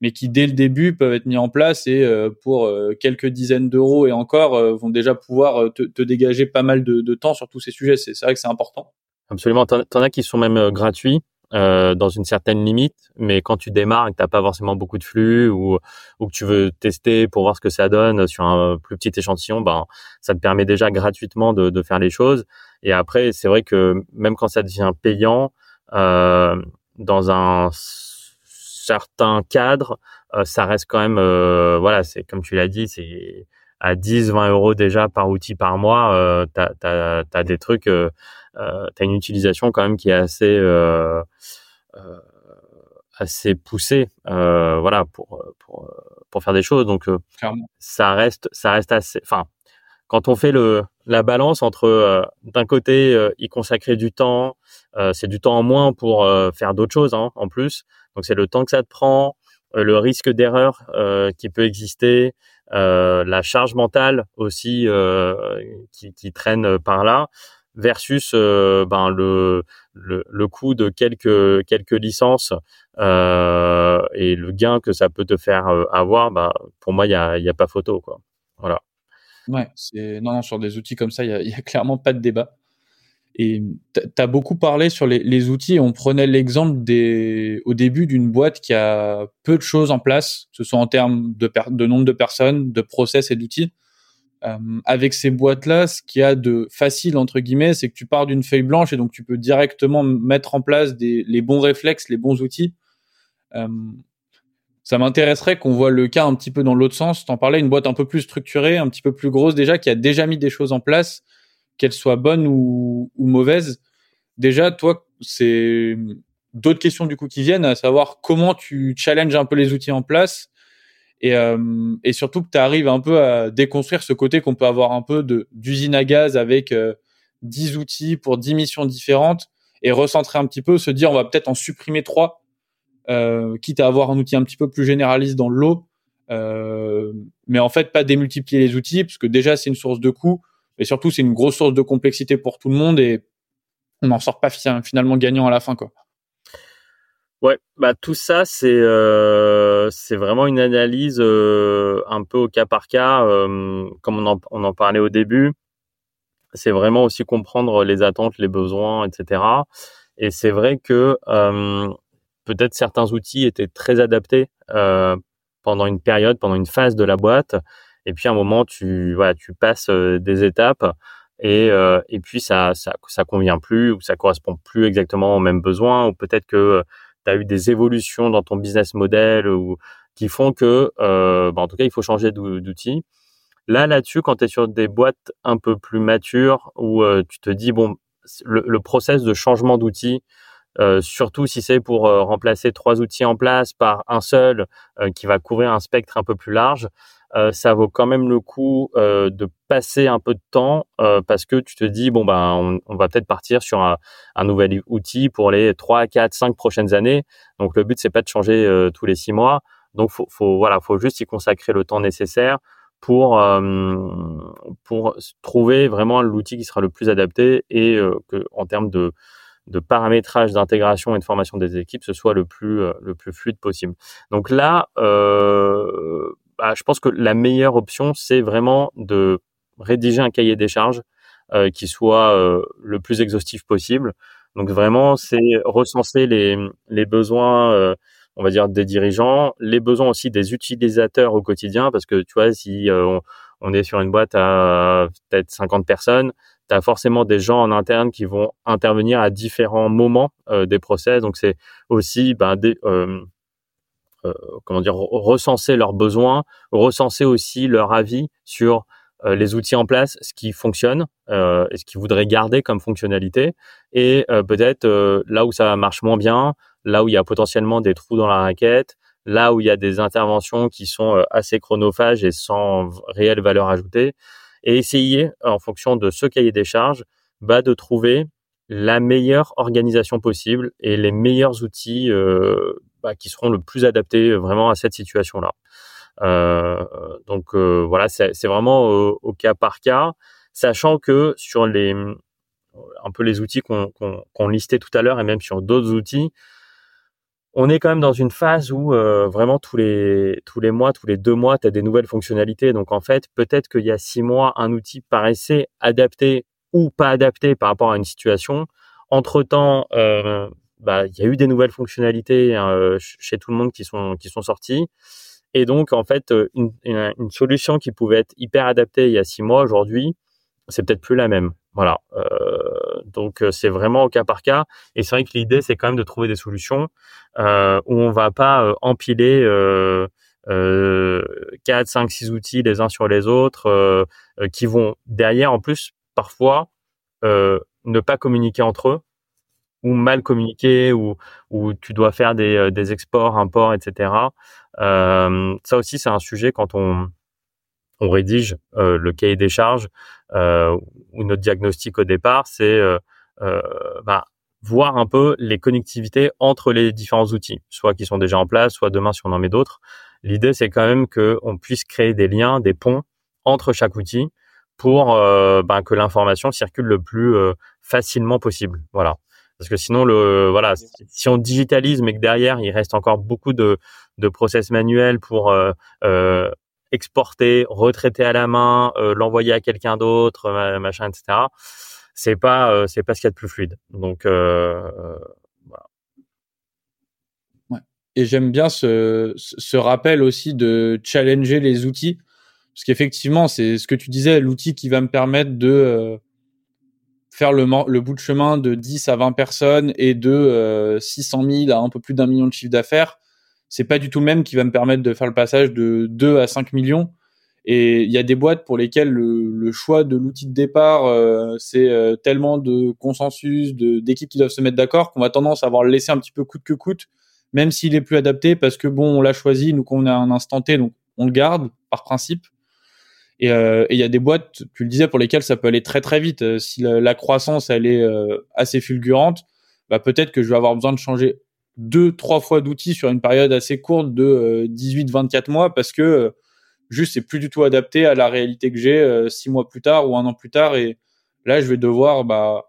mais qui dès le début peuvent être mis en place et pour quelques dizaines d'euros et encore vont déjà pouvoir te, te, dégager pas mal de, de temps sur tous ces sujets. C'est vrai que c'est important. Absolument. T'en as qui sont même gratuits euh, dans une certaine limite, mais quand tu démarres et que t'as pas forcément beaucoup de flux ou, ou que tu veux tester pour voir ce que ça donne sur un plus petit échantillon, ben ça te permet déjà gratuitement de, de faire les choses. Et après, c'est vrai que même quand ça devient payant, euh, dans un certain cadre, euh, ça reste quand même, euh, voilà, c'est comme tu l'as dit, c'est à 10, 20 euros déjà par outil par mois, euh, t'as as, as, des trucs, euh, euh, t'as une utilisation quand même qui est assez euh, euh, assez poussée, euh, voilà, pour pour pour faire des choses. Donc ça reste ça reste assez, enfin quand on fait le la balance entre d'un côté y consacrer du temps, c'est du temps en moins pour faire d'autres choses hein, en plus. Donc c'est le temps que ça te prend, le risque d'erreur qui peut exister, la charge mentale aussi euh, qui, traîne par là versus euh, ben le, le, coût de quelques quelques licences euh, et le gain que ça peut te faire avoir ben, pour moi il y a, y a pas photo quoi. Voilà. Ouais non, non sur des outils comme ça il y a, y a clairement pas de débat et tu as beaucoup parlé sur les, outils. On prenait l'exemple au début d'une boîte qui a peu de choses en place, que ce soit en termes de, nombre de personnes, de process et d'outils. Euh, avec ces boîtes-là, ce qu'il y a de facile entre guillemets, c'est que tu pars d'une feuille blanche et donc tu peux directement mettre en place les bons réflexes, les bons outils. Euh, ça m'intéresserait qu'on voit le cas un petit peu dans l'autre sens. T'en parlais, une boîte un peu plus structurée, un petit peu plus grosse déjà, qui a déjà mis des choses en place qu'elle soit bonne ou, ou mauvaise. Déjà, toi, c'est d'autres questions du coup qui viennent, à savoir comment tu challenges un peu les outils en place et, euh, surtout que tu arrives un peu à déconstruire ce côté qu'on peut avoir un peu d'usine à gaz avec euh, 10 outils pour 10 missions différentes et recentrer un petit peu, se dire on va peut-être en supprimer trois, euh, quitte à avoir un outil un petit peu plus généraliste dans le lot, euh, mais en fait pas démultiplier les outils parce que déjà c'est une source de coût, et surtout c'est une grosse source de complexité pour tout le monde et on n'en sort pas finalement gagnant à la fin quoi. Ouais, bah tout ça c'est euh, vraiment une analyse euh, un peu au cas par cas, euh, comme on en, parlait au début. C'est vraiment aussi comprendre les attentes, les besoins, etc. Et c'est vrai que peut-être certains outils étaient très adaptés pendant une période, pendant une phase de la boîte, et puis à un moment tu passes euh, des étapes et et puis ça ça convient plus ou ça correspond plus exactement aux mêmes besoins ou peut-être que tu as eu des évolutions dans ton business model ou qui font que, euh, bah, en tout cas, il faut changer d'outil. Là, là-dessus, quand tu es sur des boîtes un peu plus matures où euh, tu te dis, bon, le, le process de changement d'outil, euh, surtout si c'est pour euh, remplacer trois outils en place par un seul euh, qui va couvrir un spectre un peu plus large, euh, ça vaut quand même le coup euh, de passer un peu de temps euh, parce que tu te dis bon ben on, on va peut-être partir sur un, un, nouvel outil pour les 3, 4, 5 prochaines années. Donc le but c'est pas de changer euh, tous les six mois. Donc faut, faut voilà, faut juste y consacrer le temps nécessaire pour pour trouver vraiment l'outil qui sera le plus adapté et que en termes de de paramétrage d'intégration et de formation des équipes, ce soit le plus le plus fluide possible. Donc là, euh, bah, je pense que la meilleure option, c'est vraiment de rédiger un cahier des charges euh, qui soit euh, le plus exhaustif possible. Donc vraiment, c'est recenser les, les besoins, euh, on va dire, des dirigeants, les besoins aussi des utilisateurs au quotidien, parce que tu vois, si euh, on, on, est sur une boîte à peut-être 50 personnes, tu as forcément des gens en interne qui vont intervenir à différents moments euh, des process. Donc c'est aussi ben, des, euh, comment dire, recenser leurs besoins, recenser aussi leur avis sur euh, les outils en place, ce qui fonctionne euh, et ce qu'ils voudraient garder comme fonctionnalité, et peut-être là où ça marche moins bien, là où il y a potentiellement des trous dans la raquette, là où il y a des interventions qui sont assez chronophages et sans réelle valeur ajoutée, et essayer, en fonction de ce cahier des charges, bah, de trouver la meilleure organisation possible et les meilleurs outils euh, bah, qui seront le plus adaptés vraiment à cette situation-là. Euh, donc euh, voilà, c'est vraiment au, au, cas par cas, sachant que sur les un peu les outils qu'on qu listait tout à l'heure et même sur d'autres outils, on est quand même dans une phase où euh, vraiment tous les tous les mois, tous les deux mois, tu as des nouvelles fonctionnalités. Donc en fait, peut-être qu'il y a six mois, un outil paraissait adapté ou pas adapté par rapport à une situation. Entre temps, euh, bah, il y a eu des nouvelles fonctionnalités euh, chez tout le monde qui sont qui sont sorties. Et donc, en fait, euh, une, une, solution qui pouvait être hyper adaptée il y a six mois, aujourd'hui, c'est peut-être plus la même. Voilà. Euh, donc, euh, c'est vraiment au cas par cas. Et c'est vrai que l'idée, c'est quand même de trouver des solutions euh, où on va pas empiler euh, 4, 5, 6 outils les uns sur les autres qui vont derrière, en plus, parfois, ne pas communiquer entre eux ou mal communiquer ou, ou tu dois faire des, euh, des exports, imports, etc. Euh, ça aussi, c'est un sujet quand on, on rédige euh, le cahier des charges euh, ou notre diagnostic au départ, c'est euh, euh, bah, voir un peu les connectivités entre les différents outils, soit qui sont déjà en place, soit demain si on en met d'autres. L'idée, c'est quand même qu'on puisse créer des liens, des ponts entre chaque outil pour bah, que l'information circule le plus facilement possible. Voilà. Parce que sinon, le voilà, si on digitalise, mais que derrière il reste encore beaucoup de, de process manuels pour euh, euh, exporter, retraiter à la main, euh, l'envoyer à quelqu'un d'autre, machin, etc. C'est pas euh, c'est pas ce qu'il y a de plus fluide. Donc euh, voilà. Ouais. Et j'aime bien ce, ce rappel aussi de challenger les outils, parce qu'effectivement, c'est ce que tu disais, l'outil qui va me permettre de faire le, le, bout de chemin de 10 à 20 personnes et de euh, 600 000 à un peu plus d'un million de chiffre d'affaires, c'est pas du tout le même qui va me permettre de faire le passage de 2 à 5 millions. Et il y a des boîtes pour lesquelles le, le choix de l'outil de départ, euh, c'est euh, tellement de consensus, d'équipes qui doivent se mettre d'accord qu'on va tendance à avoir laissé un petit peu coûte que coûte, même s'il est plus adapté parce que bon, on l'a choisi, nous qu'on a un instant T, donc on le garde par principe. Et il y a des boîtes, tu le disais, pour lesquelles ça peut aller très très vite. Si la, croissance elle est assez fulgurante, bah peut-être que je vais avoir besoin de changer deux, trois fois d'outils sur une période assez courte de 18, 24 mois parce que juste c'est plus du tout adapté à la réalité que j'ai six mois plus tard ou un an plus tard et là je vais devoir bah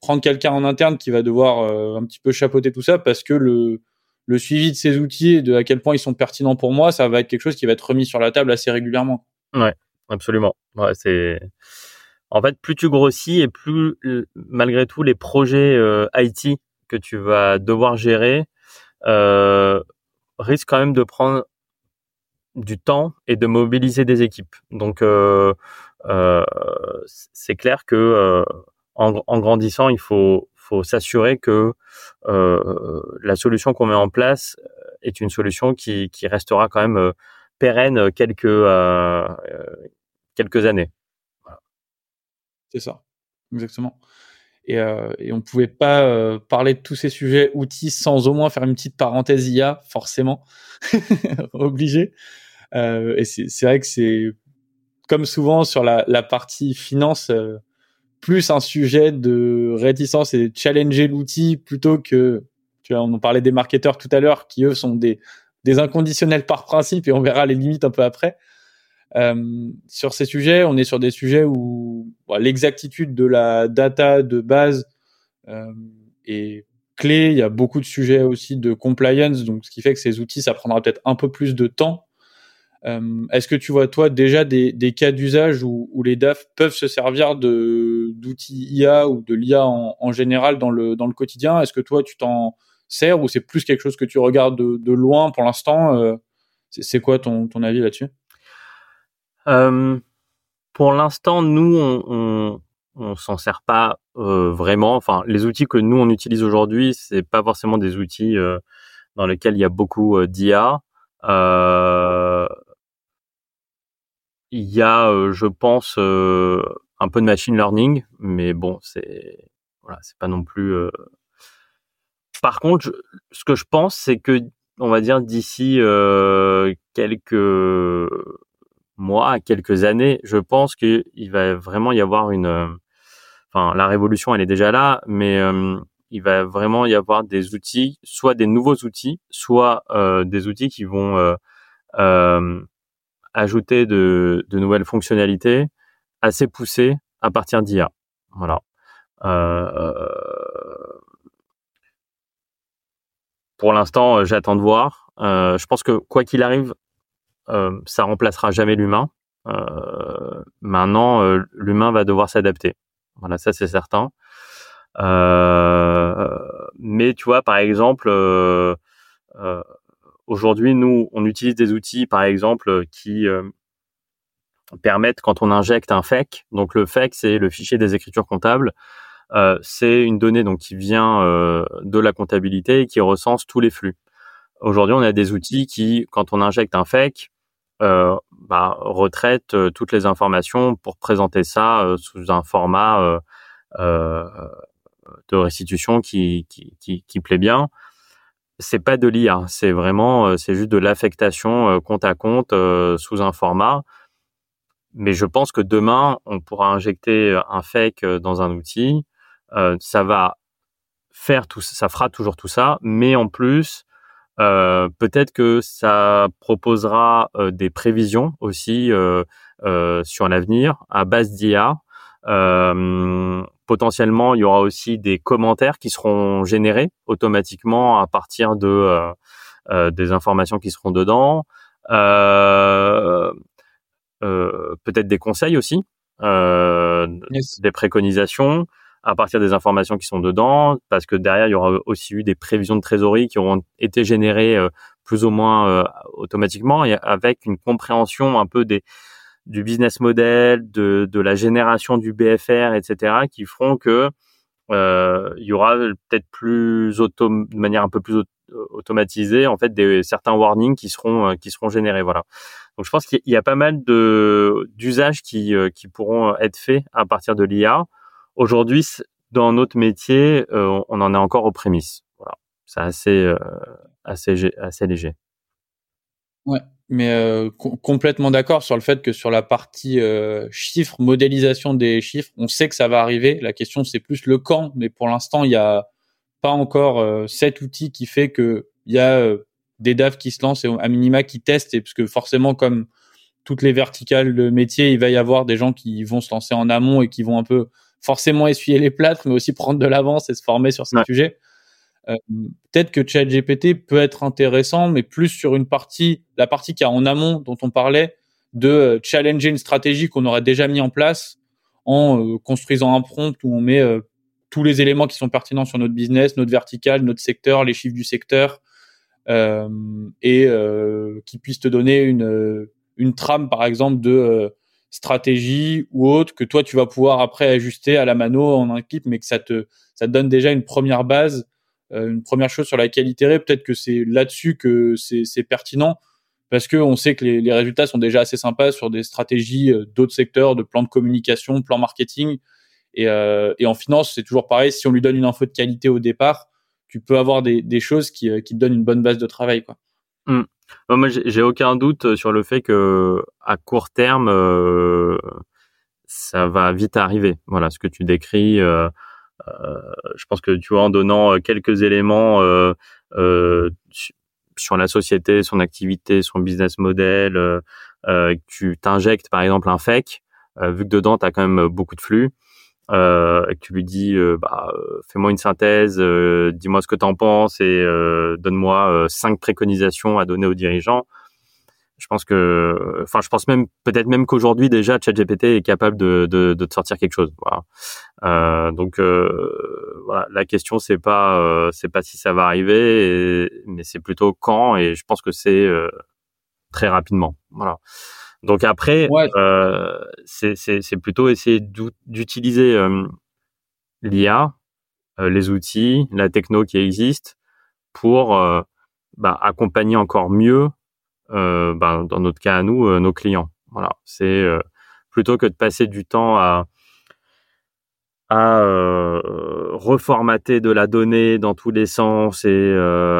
prendre quelqu'un en interne qui va devoir euh, un petit peu chapeauter tout ça parce que le, le suivi de ces outils et de à quel point ils sont pertinents pour moi, ça va être quelque chose qui va être remis sur la table assez régulièrement. Ouais, absolument. Ouais, c'est en fait plus tu grossis et plus malgré tout les projets euh, IT que tu vas devoir gérer euh, risquent quand même de prendre du temps et de mobiliser des équipes. Donc euh, euh, c'est clair que en, grandissant, il faut, faut s'assurer que euh, la solution qu'on met en place est une solution qui, qui restera quand même euh, pérenne quelques, euh, quelques années. C'est ça, exactement. Et, et on ne pouvait pas parler de tous ces sujets outils sans au moins faire une petite parenthèse IA, forcément, [laughs] obligé. et c'est vrai que c'est comme souvent sur la, la partie finance, plus un sujet de réticence et de challenger l'outil plutôt que, tu vois, on en parlait des marketeurs tout à l'heure qui eux sont des, des inconditionnels par principe et on verra les limites un peu après. Euh, sur ces sujets, on est sur des sujets où l'exactitude de la data de base euh, est clé. Il y a beaucoup de sujets aussi de compliance, donc ce qui fait que ces outils, ça prendra peut-être un peu plus de temps euh, est-ce que tu vois toi déjà des, cas d'usage où, les DAF peuvent se servir d'outils IA ou de l'IA en, général dans le dans le quotidien? Est-ce que toi tu t'en sers ou c'est plus quelque chose que tu regardes de, loin pour l'instant euh, C'est quoi ton, ton avis là-dessus? Euh, Pour l'instant, nous on, on, s'en sert pas vraiment. Enfin, les outils que nous on utilise aujourd'hui, c'est pas forcément des outils dans lesquels il y a beaucoup d'IA. Euh, il y a, euh, je pense, euh, un peu de machine learning, mais bon, c'est voilà, c'est pas non plus. Euh. Par contre, ce que je pense, c'est que on va dire d'ici quelques mois, quelques années, je pense qu'il va vraiment y avoir une. Enfin, la révolution, elle est déjà là, mais il va vraiment y avoir des outils, soit des nouveaux outils, soit des outils qui vont ajouter de, nouvelles fonctionnalités assez poussées à partir d'IA. Voilà. Euh, pour l'instant, euh, j'attends de voir. Euh, je pense que quoi qu'il arrive, euh, ça remplacera jamais l'humain. Euh, maintenant, euh, l'humain va devoir s'adapter. Voilà, ça c'est certain. mais tu vois, par exemple, Aujourd'hui, nous, on utilise des outils, par exemple, qui euh, permettent quand on injecte un FEC. Donc le FEC, c'est le fichier des écritures comptables. Euh, c'est une donnée donc qui vient euh, de la comptabilité et qui recense tous les flux. Aujourd'hui, on a des outils qui, quand on injecte un FEC, euh, bah, retraite toutes les informations pour présenter ça sous un format de restitution qui, qui, qui, qui plaît bien c'est pas de l'IA, c'est vraiment, euh, c'est juste de l'affectation euh, compte à compte euh, sous un format. Mais je pense que demain, on pourra injecter un fake dans un outil. Ça va faire tout, ça fera toujours tout ça, mais en plus, peut-être que ça proposera des prévisions aussi sur l'avenir à base d'IA. Euh, potentiellement, il y aura aussi des commentaires qui seront générés automatiquement à partir de euh, euh des informations qui seront dedans. Euh, euh, peut-être des conseils aussi, des préconisations à partir des informations qui sont dedans, parce que derrière, il y aura aussi eu des prévisions de trésorerie qui auront été générées plus ou moins automatiquement et avec une compréhension un peu des, du business model, de, de la génération du BFR, etc., qui feront que euh, il y aura peut-être plus auto, de manière un peu plus automatisée en fait des certains warnings qui seront euh, qui seront générés voilà donc je pense qu'il y a pas mal de d'usages qui euh, qui pourront être faits à partir de l'IA aujourd'hui dans notre métier on en est encore aux prémices. Voilà. C'est assez assez assez léger. Ouais. Mais euh, complètement d'accord sur le fait que sur la partie euh, chiffres, modélisation des chiffres, on sait que ça va arriver. La question c'est plus le quand, mais pour l'instant il y a pas encore euh, cet outil qui fait que il y a euh, des devs qui se lancent et à minima qui testent. Et parce que forcément comme toutes les verticales de métier, il va y avoir des gens qui vont se lancer en amont et qui vont un peu forcément essuyer les plâtres, mais aussi prendre de l'avance et se former sur ces sujets. Euh, peut-être que ChatGPT peut être intéressant, mais plus sur une partie, la partie qui a en amont dont on parlait, de euh, challenger une stratégie qu'on aurait déjà mis en place en euh, construisant un prompt où on met tous les éléments qui sont pertinents sur notre business, notre vertical, notre secteur, les chiffres du secteur, euh, et euh, qui puisse te donner une, une trame, par exemple, de stratégie ou autre que toi tu vas pouvoir après ajuster à la mano en équipe, mais que ça te ça te donne déjà une première base euh, une première chose sur laquelle itérer. Peut-être que c'est là-dessus que c'est pertinent parce que on sait que les, résultats sont déjà assez sympas sur des stratégies euh, d'autres secteurs, de plans de communication, plans marketing. Et, euh, et en finance, c'est toujours pareil. Si on lui donne une info de qualité au départ, tu peux avoir des, des choses qui, qui te donnent une bonne base de travail. Quoi. Mmh. Moi, j'ai aucun doute sur le fait que à court terme, euh, ça va vite arriver. Voilà, ce que tu décris. Euh, euh, je pense que tu vois, en donnant euh, quelques éléments euh, sur la société, son activité, son business model, tu t'injectes par exemple un fake, vu que dedans tu as quand même beaucoup de flux, euh, et que tu lui dis bah, fais-moi une synthèse, dis-moi ce que tu en penses et donne-moi cinq préconisations à donner aux dirigeants je pense que, enfin, je pense même, peut-être même qu'aujourd'hui déjà, ChatGPT est capable de, de, de te sortir quelque chose. Voilà. Euh, donc, euh, voilà, la question c'est pas, euh, c'est pas si ça va arriver, mais c'est plutôt quand. Et je pense que c'est euh, très rapidement. Voilà. Donc après, euh, c'est, plutôt essayer d'utiliser euh, l'IA, les outils, la techno qui existe pour bah, accompagner encore mieux euh, ben, dans notre cas à nous, euh, nos clients. Voilà, c'est euh, plutôt que de passer du temps à à reformater de la donnée dans tous les sens et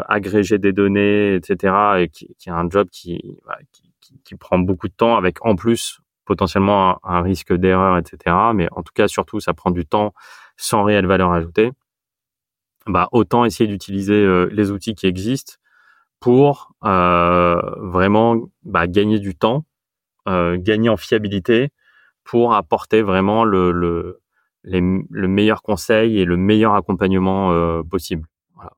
agréger des données, etc. Et qui, qui est un job qui, qui, qui, prend beaucoup de temps avec en plus potentiellement un, risque d'erreur, etc. Mais en tout cas, surtout, ça prend du temps sans réelle valeur ajoutée. Bah, autant essayer d'utiliser les outils qui existent pour euh, vraiment bah, gagner du temps, euh, gagner en fiabilité, pour apporter vraiment le, le, le meilleur conseil et le meilleur accompagnement euh, possible. Voilà.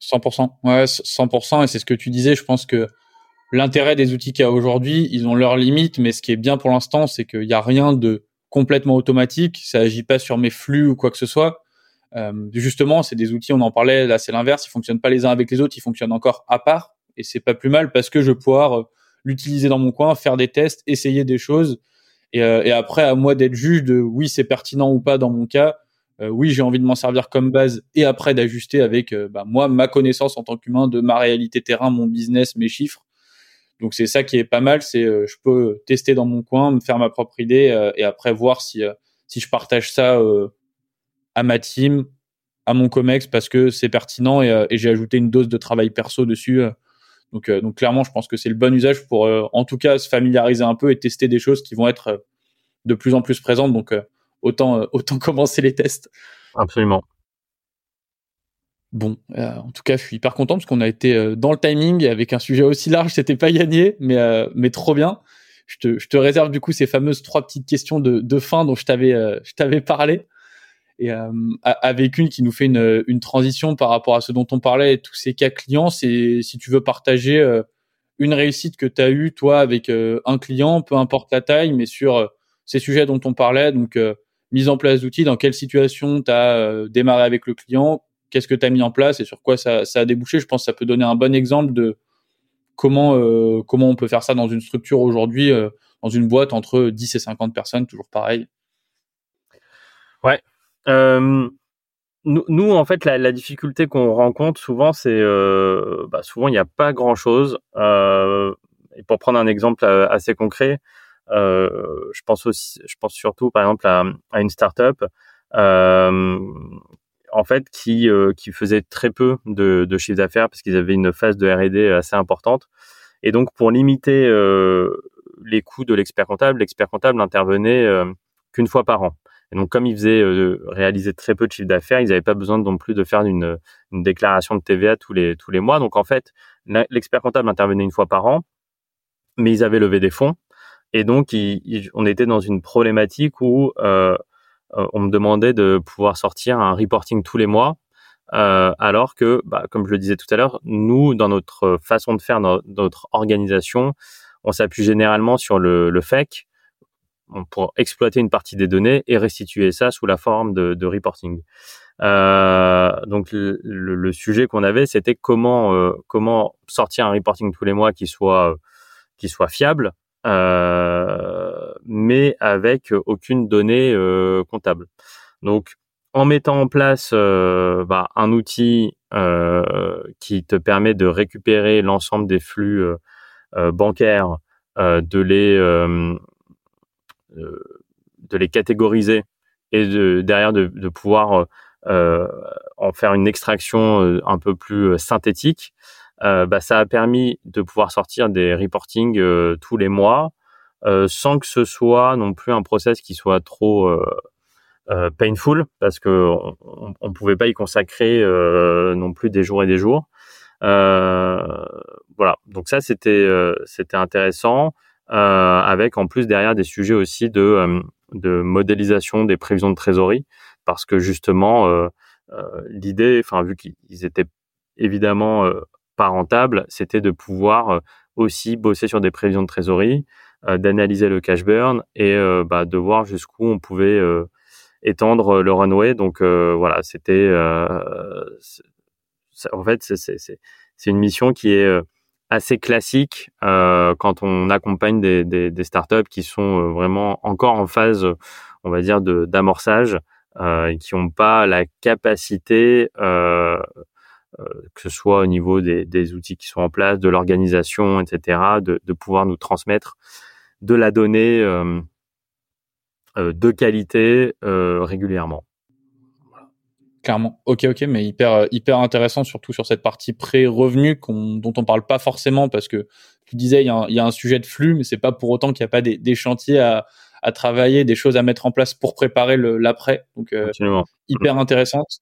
100%, ouais, 100%, et c'est ce que tu disais. Je pense que l'intérêt des outils qu'il y a aujourd'hui, ils ont leurs limites, mais ce qui est bien pour l'instant, c'est qu'il n'y a rien de complètement automatique. Ça agit pas sur mes flux ou quoi que ce soit. Euh, justement, c'est des outils, on en parlait, là c'est l'inverse, ils fonctionnent pas les uns avec les autres, ils fonctionnent encore à part, et c'est pas plus mal parce que je vais pouvoir euh, l'utiliser dans mon coin, faire des tests, essayer des choses, et, euh, et après à moi d'être juge de oui c'est pertinent ou pas dans mon cas, oui j'ai envie de m'en servir comme base, et après d'ajuster avec bah, moi ma connaissance en tant qu'humain de ma réalité terrain, mon business, mes chiffres. Donc c'est ça qui est pas mal, c'est je peux tester dans mon coin, me faire ma propre idée, et après voir si si je partage ça à ma team, à mon comex parce que c'est pertinent et, euh, j'ai ajouté une dose de travail perso dessus. Euh. Donc, euh, donc clairement, je pense que c'est le bon usage pour, en tout cas, se familiariser un peu et tester des choses qui vont être de plus en plus présentes. Donc, autant, autant [laughs] commencer les tests. Absolument. Bon, en tout cas, je suis hyper content parce qu'on a été dans le timing avec un sujet aussi large, c'était pas gagné, mais mais trop bien. Je te, je te réserve du coup ces fameuses trois petites questions de, de fin dont je t'avais je t'avais parlé et euh, avec une qui nous fait une, une, transition par rapport à ce dont on parlait, tous ces cas clients, c'est si tu veux partager euh, une réussite que tu as eue, toi, avec euh, un client, peu importe la taille, mais sur ces sujets dont on parlait, donc mise en place d'outils, dans quelle situation tu as démarré avec le client, qu'est-ce que tu as mis en place et sur quoi ça, a débouché. Je pense que ça peut donner un bon exemple de comment, comment on peut faire ça dans une structure aujourd'hui, dans une boîte entre 10 et 50 personnes, toujours pareil. Ouais, euh, nous, en fait, la, difficulté qu'on rencontre souvent, c'est euh, bah, souvent il n'y a pas grand chose. Euh, et pour prendre un exemple euh, assez concret, euh, je pense aussi, je pense surtout par exemple à, une startup euh, en fait qui qui faisait très peu de, de chiffre d'affaires parce qu'ils avaient une phase de R&D assez importante Et donc pour limiter les coûts de l'expert comptable, l'expert comptable n'intervenait qu'une fois par an. Et donc, comme ils faisaient réaliser très peu de chiffre d'affaires, ils n'avaient pas besoin non plus de faire une, une, déclaration de TVA tous les tous les mois. Donc, en fait, l'expert comptable intervenait une fois par an, mais ils avaient levé des fonds. Et donc, on était dans une problématique où euh, euh, on me demandait de pouvoir sortir un reporting tous les mois, euh, alors que, bah, comme je le disais tout à l'heure, nous, dans notre façon de faire, dans notre organisation, on s'appuie généralement sur le, le FEC pour exploiter une partie des données et restituer ça sous la forme de, reporting. Euh, donc le, sujet qu'on avait, c'était comment euh, sortir un reporting tous les mois qui soit fiable, euh, mais avec aucune donnée euh, comptable. Donc en mettant en place euh, bah, un outil qui te permet de récupérer l'ensemble des flux bancaires, de les de les catégoriser et de, derrière de, de pouvoir euh, en faire une extraction euh, un peu plus euh, synthétique, bah, ça a permis de pouvoir sortir des reportings tous les mois sans que ce soit non plus un process qui soit trop painful parce que on, on, pouvait pas y consacrer non plus des jours et des jours. voilà, donc ça c'était c'était intéressant avec en plus derrière des sujets aussi de de modélisation des prévisions de trésorerie parce que justement euh, euh, l'idée, enfin vu qu'ils étaient évidemment euh, pas rentables, c'était de pouvoir aussi bosser sur des prévisions de trésorerie, d'analyser le cash burn et bah, de voir jusqu'où on pouvait étendre le runway. Donc voilà, c'était en fait c'est une mission qui est assez classique euh, quand on accompagne des, des, des, startups qui sont vraiment encore en phase, on va dire, d'amorçage euh, qui n'ont pas la capacité, euh, euh, que ce soit au niveau des, des, outils qui sont en place, de l'organisation, etc., de, de, pouvoir nous transmettre de la donnée euh, de qualité régulièrement clairement. Ok, ok, mais hyper, hyper intéressant, surtout sur cette partie pré-revenu dont on parle pas forcément parce que tu disais il y a un, il y a un sujet de flux, mais c'est pas pour autant qu'il n'y a pas des, des chantiers à, à travailler, des choses à mettre en place pour préparer l'après. Donc, euh, hyper intéressante.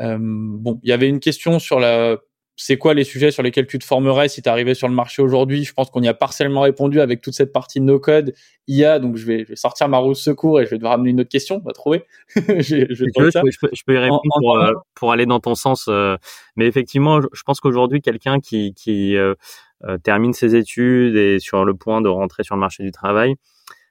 Euh, bon, il y avait une question sur la. C'est quoi les sujets sur lesquels tu te formerais si tu arrivais sur le marché aujourd'hui? Je pense qu'on y a partiellement répondu avec toute cette partie no code IA. Donc je vais, je vais sortir ma roue secours et je vais devoir ramener une autre question. On va trouver. [laughs] je, je, peux, je, peux, y répondre pour, euh, pour, aller dans ton sens. Euh, mais effectivement, je, pense qu'aujourd'hui, quelqu'un qui, qui euh, termine ses études et sur le point de rentrer sur le marché du travail,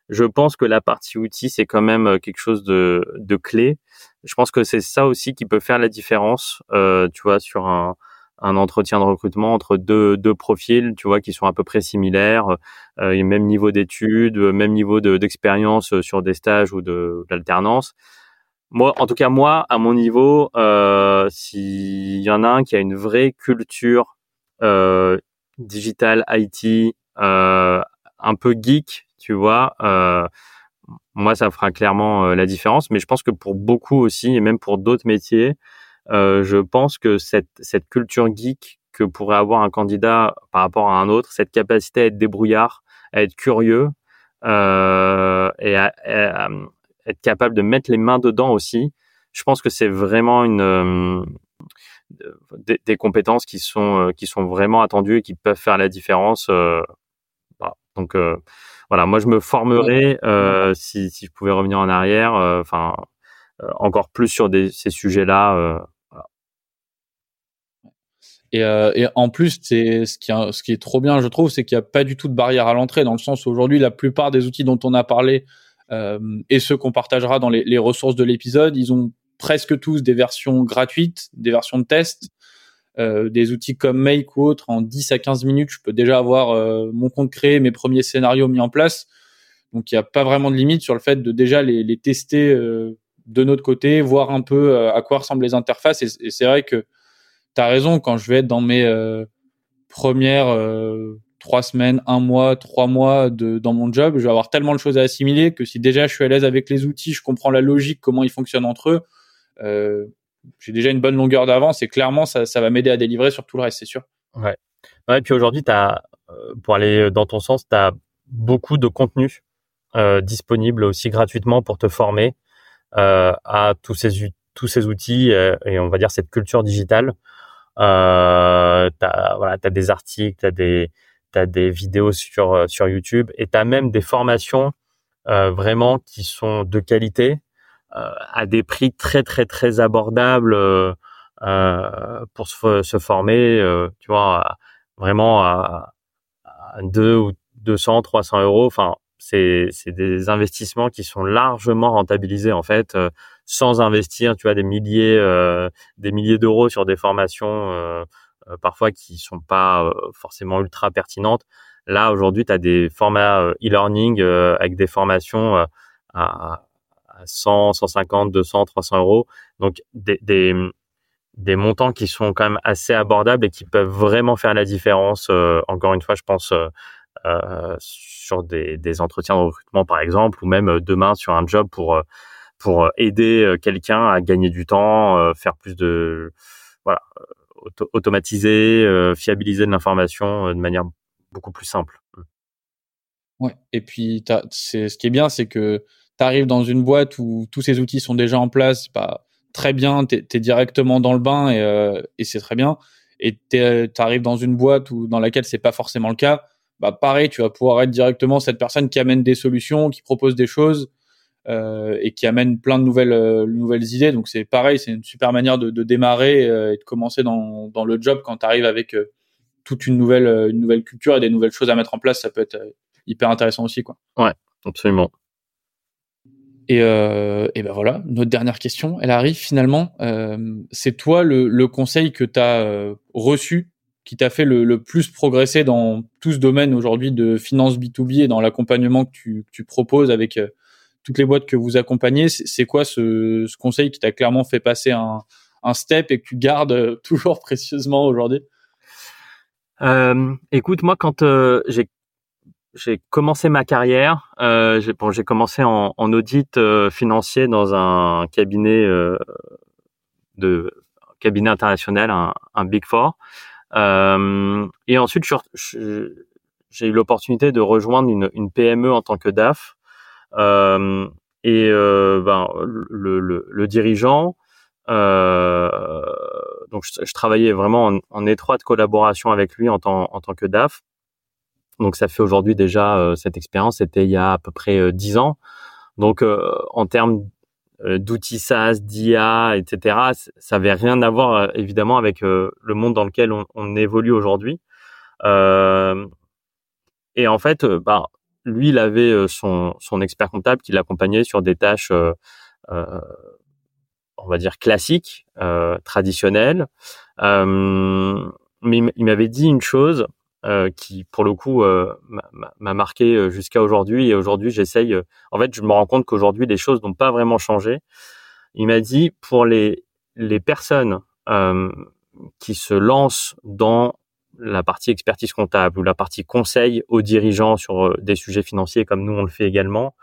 je pense que la partie outils, c'est quand même quelque chose de, de clé. Je pense que c'est ça aussi qui peut faire la différence, tu vois, sur un, un entretien de recrutement entre deux, deux profils, tu vois, qui sont à peu près similaires, euh, même niveau d'études, même niveau d'expérience sur des stages ou de d'alternance. Moi, en tout cas, moi, à mon niveau, euh, s'il y en a un qui a une vraie culture euh, digitale, IT, euh, un peu geek, tu vois. Euh, moi, ça fera clairement euh, la différence, mais je pense que pour beaucoup aussi, et même pour d'autres métiers, euh, je pense que cette, cette culture geek que pourrait avoir un candidat par rapport à un autre, cette capacité à être débrouillard, à être curieux euh, et à, être capable de mettre les mains dedans aussi, je pense que c'est vraiment une euh, des, des, compétences qui sont qui sont vraiment attendues et qui peuvent faire la différence. Voilà. Donc voilà, moi je me formerais euh, si, si je pouvais revenir en arrière, euh, enfin euh, encore plus sur des, ces sujets-là. Et, et, en plus, c'est ce qui, ce qui est trop bien, je trouve, c'est qu'il n'y a pas du tout de barrière à l'entrée, dans le sens où aujourd'hui, la plupart des outils dont on a parlé euh, et ceux qu'on partagera dans les, les ressources de l'épisode, ils ont presque tous des versions gratuites, des versions de test. Euh, des outils comme Make ou autres, en 10 à 15 minutes, je peux déjà avoir euh, mon compte créé, mes premiers scénarios mis en place. Donc il n'y a pas vraiment de limite sur le fait de déjà les, les tester euh, de notre côté, voir un peu à quoi ressemblent les interfaces. Et, c'est vrai que tu as raison, quand je vais être dans mes premières trois semaines, un mois, trois mois de, dans mon job, je vais avoir tellement de choses à assimiler que si déjà je suis à l'aise avec les outils, je comprends la logique, comment ils fonctionnent entre eux, euh, j'ai déjà une bonne longueur d'avance et clairement ça, va m'aider à délivrer sur tout le reste, c'est sûr. Ouais. Et puis aujourd'hui, pour aller dans ton sens, tu as beaucoup de contenu disponible aussi gratuitement pour te former à tous ces tous ces outils et on va dire cette culture digitale. Euh, t'as voilà, t'as des articles, t'as des t'as des vidéos sur sur YouTube et t'as même des formations euh, vraiment qui sont de qualité euh, à des prix très très très abordables euh, pour se, se former. tu vois, vraiment à, à 2 ou 200, 300 euros. Enfin, c'est c'est des investissements qui sont largement rentabilisés en fait sans investir tu vois des milliers des milliers d'euros sur des formations parfois qui sont pas forcément ultra pertinentes Là, aujourd'hui, tu as des formats euh, e-learning euh, avec des formations euh, à, 100, 150, 200, 300 euros. Donc, des, des, des, montants qui sont quand même assez abordables et qui peuvent vraiment faire la différence. encore une fois, je pense euh, sur des, des, entretiens de recrutement, par exemple, ou même demain sur un job pour pour aider quelqu'un à gagner du temps, faire plus de voilà, automatiser, fiabiliser de l'information de manière beaucoup plus simple. Mmh. Ouais. Et puis, c'est ce qui est bien, c'est que tu arrives dans une boîte où tous ces outils sont déjà en place, pas très bien, tu es, directement dans le bain et, euh, c'est très bien. Et tu arrives dans une boîte où, dans laquelle c'est pas forcément le cas, bah pareil, tu vas pouvoir être directement cette personne qui amène des solutions, qui propose des choses euh, et qui amène plein de nouvelles euh, nouvelles idées. Donc c'est pareil, c'est une super manière de, de démarrer euh, et de commencer dans, dans le job quand tu arrives avec euh, toute une nouvelle, euh, une nouvelle culture et des nouvelles choses à mettre en place, ça peut être euh, hyper intéressant aussi, quoi. Ouais, absolument. Et, euh, et ben voilà, notre dernière question, elle arrive finalement. Euh, c'est toi le, le, conseil que tu as euh, reçu, qui t'a fait le, le, plus progresser dans tout ce domaine aujourd'hui de finance B2B et dans l'accompagnement que tu, que tu, proposes avec toutes les boîtes que vous accompagnez. C'est quoi ce, ce, conseil qui t'a clairement fait passer un, un step et que tu gardes [laughs] toujours précieusement aujourd'hui? Euh, écoute, moi, quand euh, j'ai j'ai commencé ma carrière, euh, j'ai bon, commencé en, en audit euh, financier dans un cabinet euh, de cabinet international, un, un Big Four. et ensuite, j'ai eu l'opportunité de rejoindre une, une, PME en tant que DAF. Et ben, le, le, le dirigeant euh, donc je, travaillais vraiment en, étroite collaboration avec lui en tant, en tant que DAF. Donc ça fait aujourd'hui déjà euh, cette expérience, c'était il y a à peu près euh, dix ans. Donc en termes d'outils SaaS, d'IA, etc. Ça avait rien à voir évidemment avec le monde dans lequel on, évolue aujourd'hui. Euh, et en fait, bah, lui, il avait son, son expert comptable qui l'accompagnait sur des tâches euh, on va dire classique, euh, traditionnel. Euh, mais il m'avait dit une chose euh, qui, pour le coup, euh, m'a marqué euh, jusqu'à aujourd'hui. Et aujourd'hui, j'essaye. en fait, je me rends compte qu'aujourd'hui, les choses n'ont pas vraiment changé. Il m'a dit pour les les personnes qui se lancent dans la partie expertise comptable ou la partie conseil aux dirigeants sur des sujets financiers comme nous on le fait également.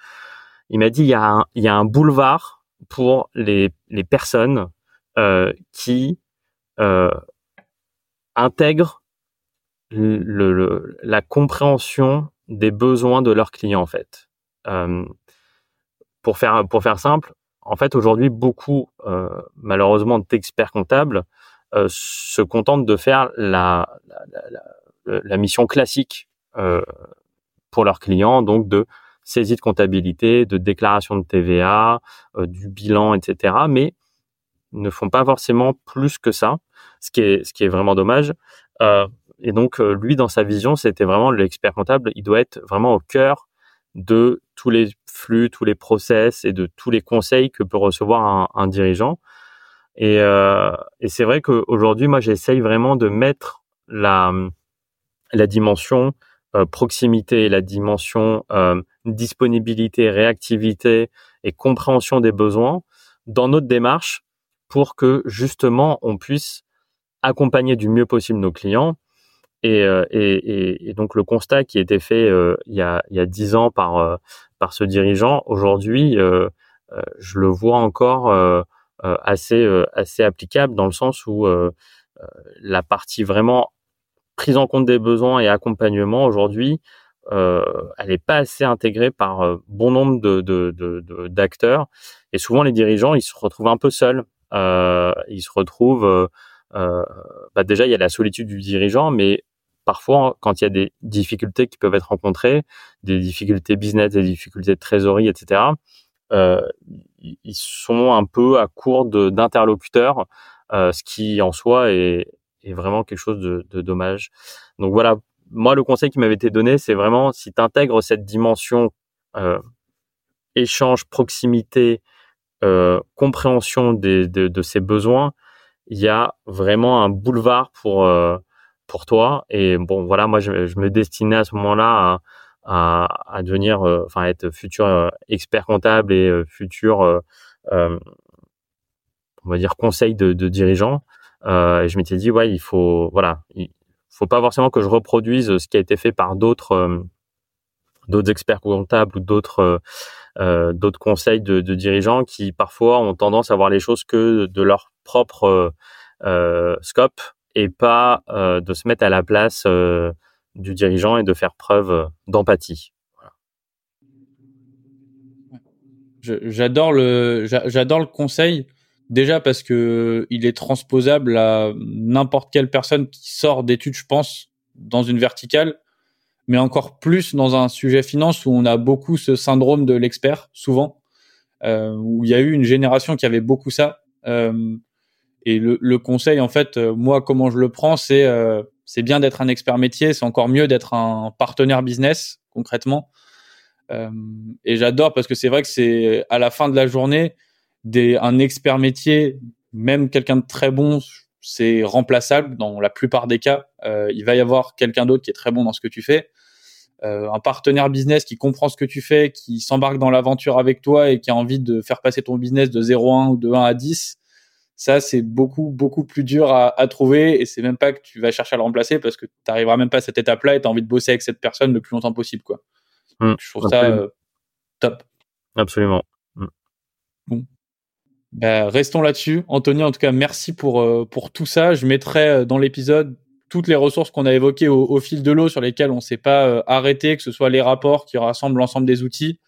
Il m'a dit il y a il y a un boulevard pour les, les personnes euh, qui euh, intègrent le, la compréhension des besoins de leurs clients en fait. Euh, pour faire pour faire simple, en fait aujourd'hui beaucoup euh, malheureusement d'experts comptables euh, se contentent de faire la, la, la, la mission classique euh, pour leurs clients, donc de saisie de comptabilité, de déclaration de TVA, euh, du bilan, etc. Mais ne font pas forcément plus que ça, ce qui est, ce qui est vraiment dommage. Euh, et donc, euh, lui, dans sa vision, c'était vraiment l'expert comptable. Il doit être vraiment au cœur de tous les flux, tous les process et de tous les conseils que peut recevoir un, un dirigeant. Et, euh, et c'est vrai qu'aujourd'hui, moi, j'essaye vraiment de mettre la, la dimension euh, proximité, la dimension euh, disponibilité, réactivité et compréhension des besoins dans notre démarche pour que justement on puisse accompagner du mieux possible nos clients. Et, euh, et, et, donc le constat qui a été fait il y a il y a dix ans par par ce dirigeant, aujourd'hui, je le vois encore assez assez applicable dans le sens où la partie vraiment prise en compte des besoins et accompagnement aujourd'hui, euh, elle n'est pas assez intégrée par euh, bon nombre de, d'acteurs. Et souvent, les dirigeants, ils se retrouvent un peu seuls. Euh, ils se retrouvent. Euh, bah déjà, il y a la solitude du dirigeant, mais parfois, quand il y a des difficultés qui peuvent être rencontrées, des difficultés business, des difficultés de trésorerie, etc., euh, ils sont un peu à court d'interlocuteurs, euh, ce qui en soi est, est vraiment quelque chose de, de, dommage. Donc voilà, moi le conseil qui m'avait été donné, c'est vraiment si tu intègres cette dimension euh, échange, proximité, euh, compréhension des, de, de, ses besoins, il y a vraiment un boulevard pour euh, pour toi. Et bon, voilà, moi je, je me destinais à ce moment-là à, à, devenir, euh, enfin être futur euh, expert comptable et euh, futur, on va dire conseil de, de dirigeant. et je m'étais dit ouais, il faut voilà, il faut pas forcément que je reproduise ce qui a été fait par d'autres d'autres experts comptables ou d'autres euh, d'autres conseils de, de, dirigeants qui parfois ont tendance à voir les choses que de leur propre euh, scope et pas euh, de se mettre à la place du dirigeant et de faire preuve d'empathie. J'adore le j'adore le conseil déjà parce que il est transposable à n'importe quelle personne qui sort d'études, je pense, dans une verticale, mais encore plus dans un sujet finance où on a beaucoup ce syndrome de l'expert souvent, euh, où il y a eu une génération qui avait beaucoup ça. Euh, et le, le, conseil, en fait, euh, moi, comment je le prends, c'est euh, c'est bien d'être un expert métier, c'est encore mieux d'être un partenaire business concrètement. Euh, et j'adore parce que c'est vrai que c'est à la fin de la journée, un expert métier, même quelqu'un de très bon, c'est remplaçable dans la plupart des cas. Euh, il va y avoir quelqu'un d'autre qui est très bon dans ce que tu fais. Euh, un partenaire business qui comprend ce que tu fais, qui s'embarque dans l'aventure avec toi et qui a envie de faire passer ton business de 0 à 1 ou de 1 à 10, ça, c'est beaucoup, beaucoup plus dur à, à trouver et c'est même pas que tu vas chercher à le remplacer parce que tu n'arriveras même pas à cette étape-là et tu as envie de bosser avec cette personne le plus longtemps possible. Quoi. Mmh, je trouve ça euh, top. Absolument. Mmh. Bon. Ben, restons là-dessus. Anthony, en tout cas, merci pour, euh, pour tout ça. Je mettrai euh, dans l'épisode toutes les ressources qu'on a évoquées au, au, fil de l'eau sur lesquelles on s'est pas euh, arrêté, que ce soit les rapports qui rassemblent l'ensemble des outils,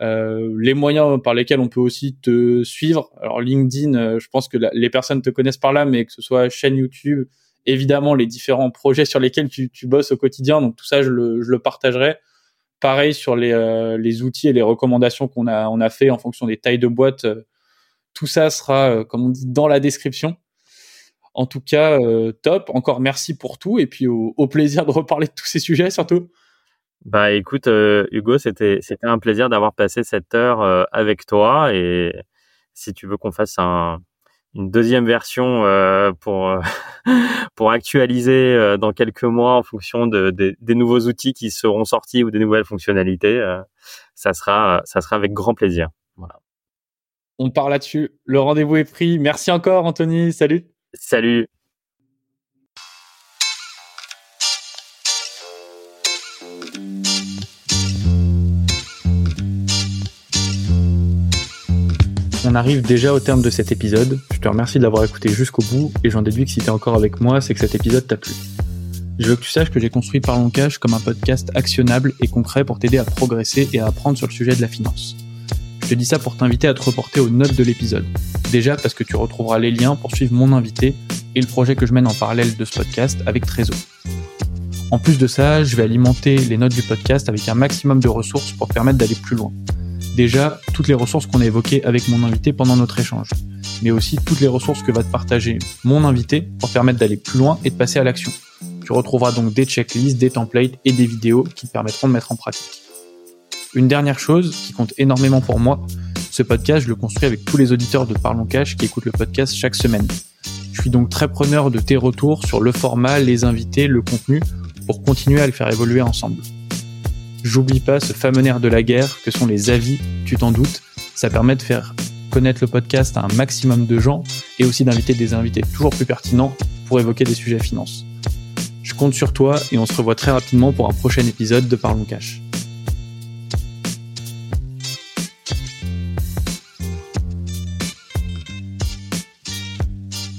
euh, les moyens par lesquels on peut aussi te suivre. Alors LinkedIn, euh, je pense que les personnes te connaissent par là, mais que ce soit chaîne YouTube, évidemment les différents projets sur lesquels tu, bosses au quotidien. Donc tout ça, je le, je partagerai. Pareil sur les, euh, les outils et les recommandations qu'on a, fait en fonction des tailles de boîte. Tout ça sera, comme on dit, dans la description. En tout cas, top. Encore merci pour tout et puis au, au plaisir de reparler de tous ces sujets surtout. Bah écoute euh, Hugo, c'était c'était un plaisir d'avoir passé cette heure euh, avec toi et si tu veux qu'on fasse un, une deuxième version euh, pour [laughs] pour actualiser dans quelques mois en fonction de, de, des nouveaux outils qui seront sortis ou des nouvelles fonctionnalités, ça sera ça sera avec grand plaisir. Voilà. On part là-dessus. Le rendez-vous est pris. Merci encore Anthony. Salut. Salut. On arrive déjà au terme de cet épisode. Je te remercie de l'avoir écouté jusqu'au bout et j'en déduis que si t'es encore avec moi, c'est que cet épisode t'a plu. Je veux que tu saches que j'ai construit Parlons Cash comme un podcast actionnable et concret pour t'aider à progresser et à apprendre sur le sujet de la finance. Je te dis ça pour t'inviter à te reporter aux notes de l'épisode. Déjà parce que tu retrouveras les liens pour suivre mon invité et le projet que je mène en parallèle de ce podcast avec Trésor. En plus de ça, je vais alimenter les notes du podcast avec un maximum de ressources pour te permettre d'aller plus loin déjà toutes les ressources qu'on a évoquées avec mon invité pendant notre échange, mais aussi toutes les ressources que va te partager mon invité pour permettre d'aller plus loin et de passer à l'action. Tu retrouveras donc des checklists, des templates et des vidéos qui te permettront de mettre en pratique. Une dernière chose qui compte énormément pour moi, ce podcast, je le construis avec tous les auditeurs de Parlons Cash qui écoutent le podcast chaque semaine. Je suis donc très preneur de tes retours sur le format, les invités, le contenu, pour continuer à le faire évoluer ensemble. J'oublie pas ce fameux nerf de la guerre que sont les avis, tu t'en doutes. Ça permet de faire connaître le podcast à un maximum de gens et aussi d'inviter des invités toujours plus pertinents pour évoquer des sujets finance. Je compte sur toi et on se revoit très rapidement pour un prochain épisode de Parlons Cash.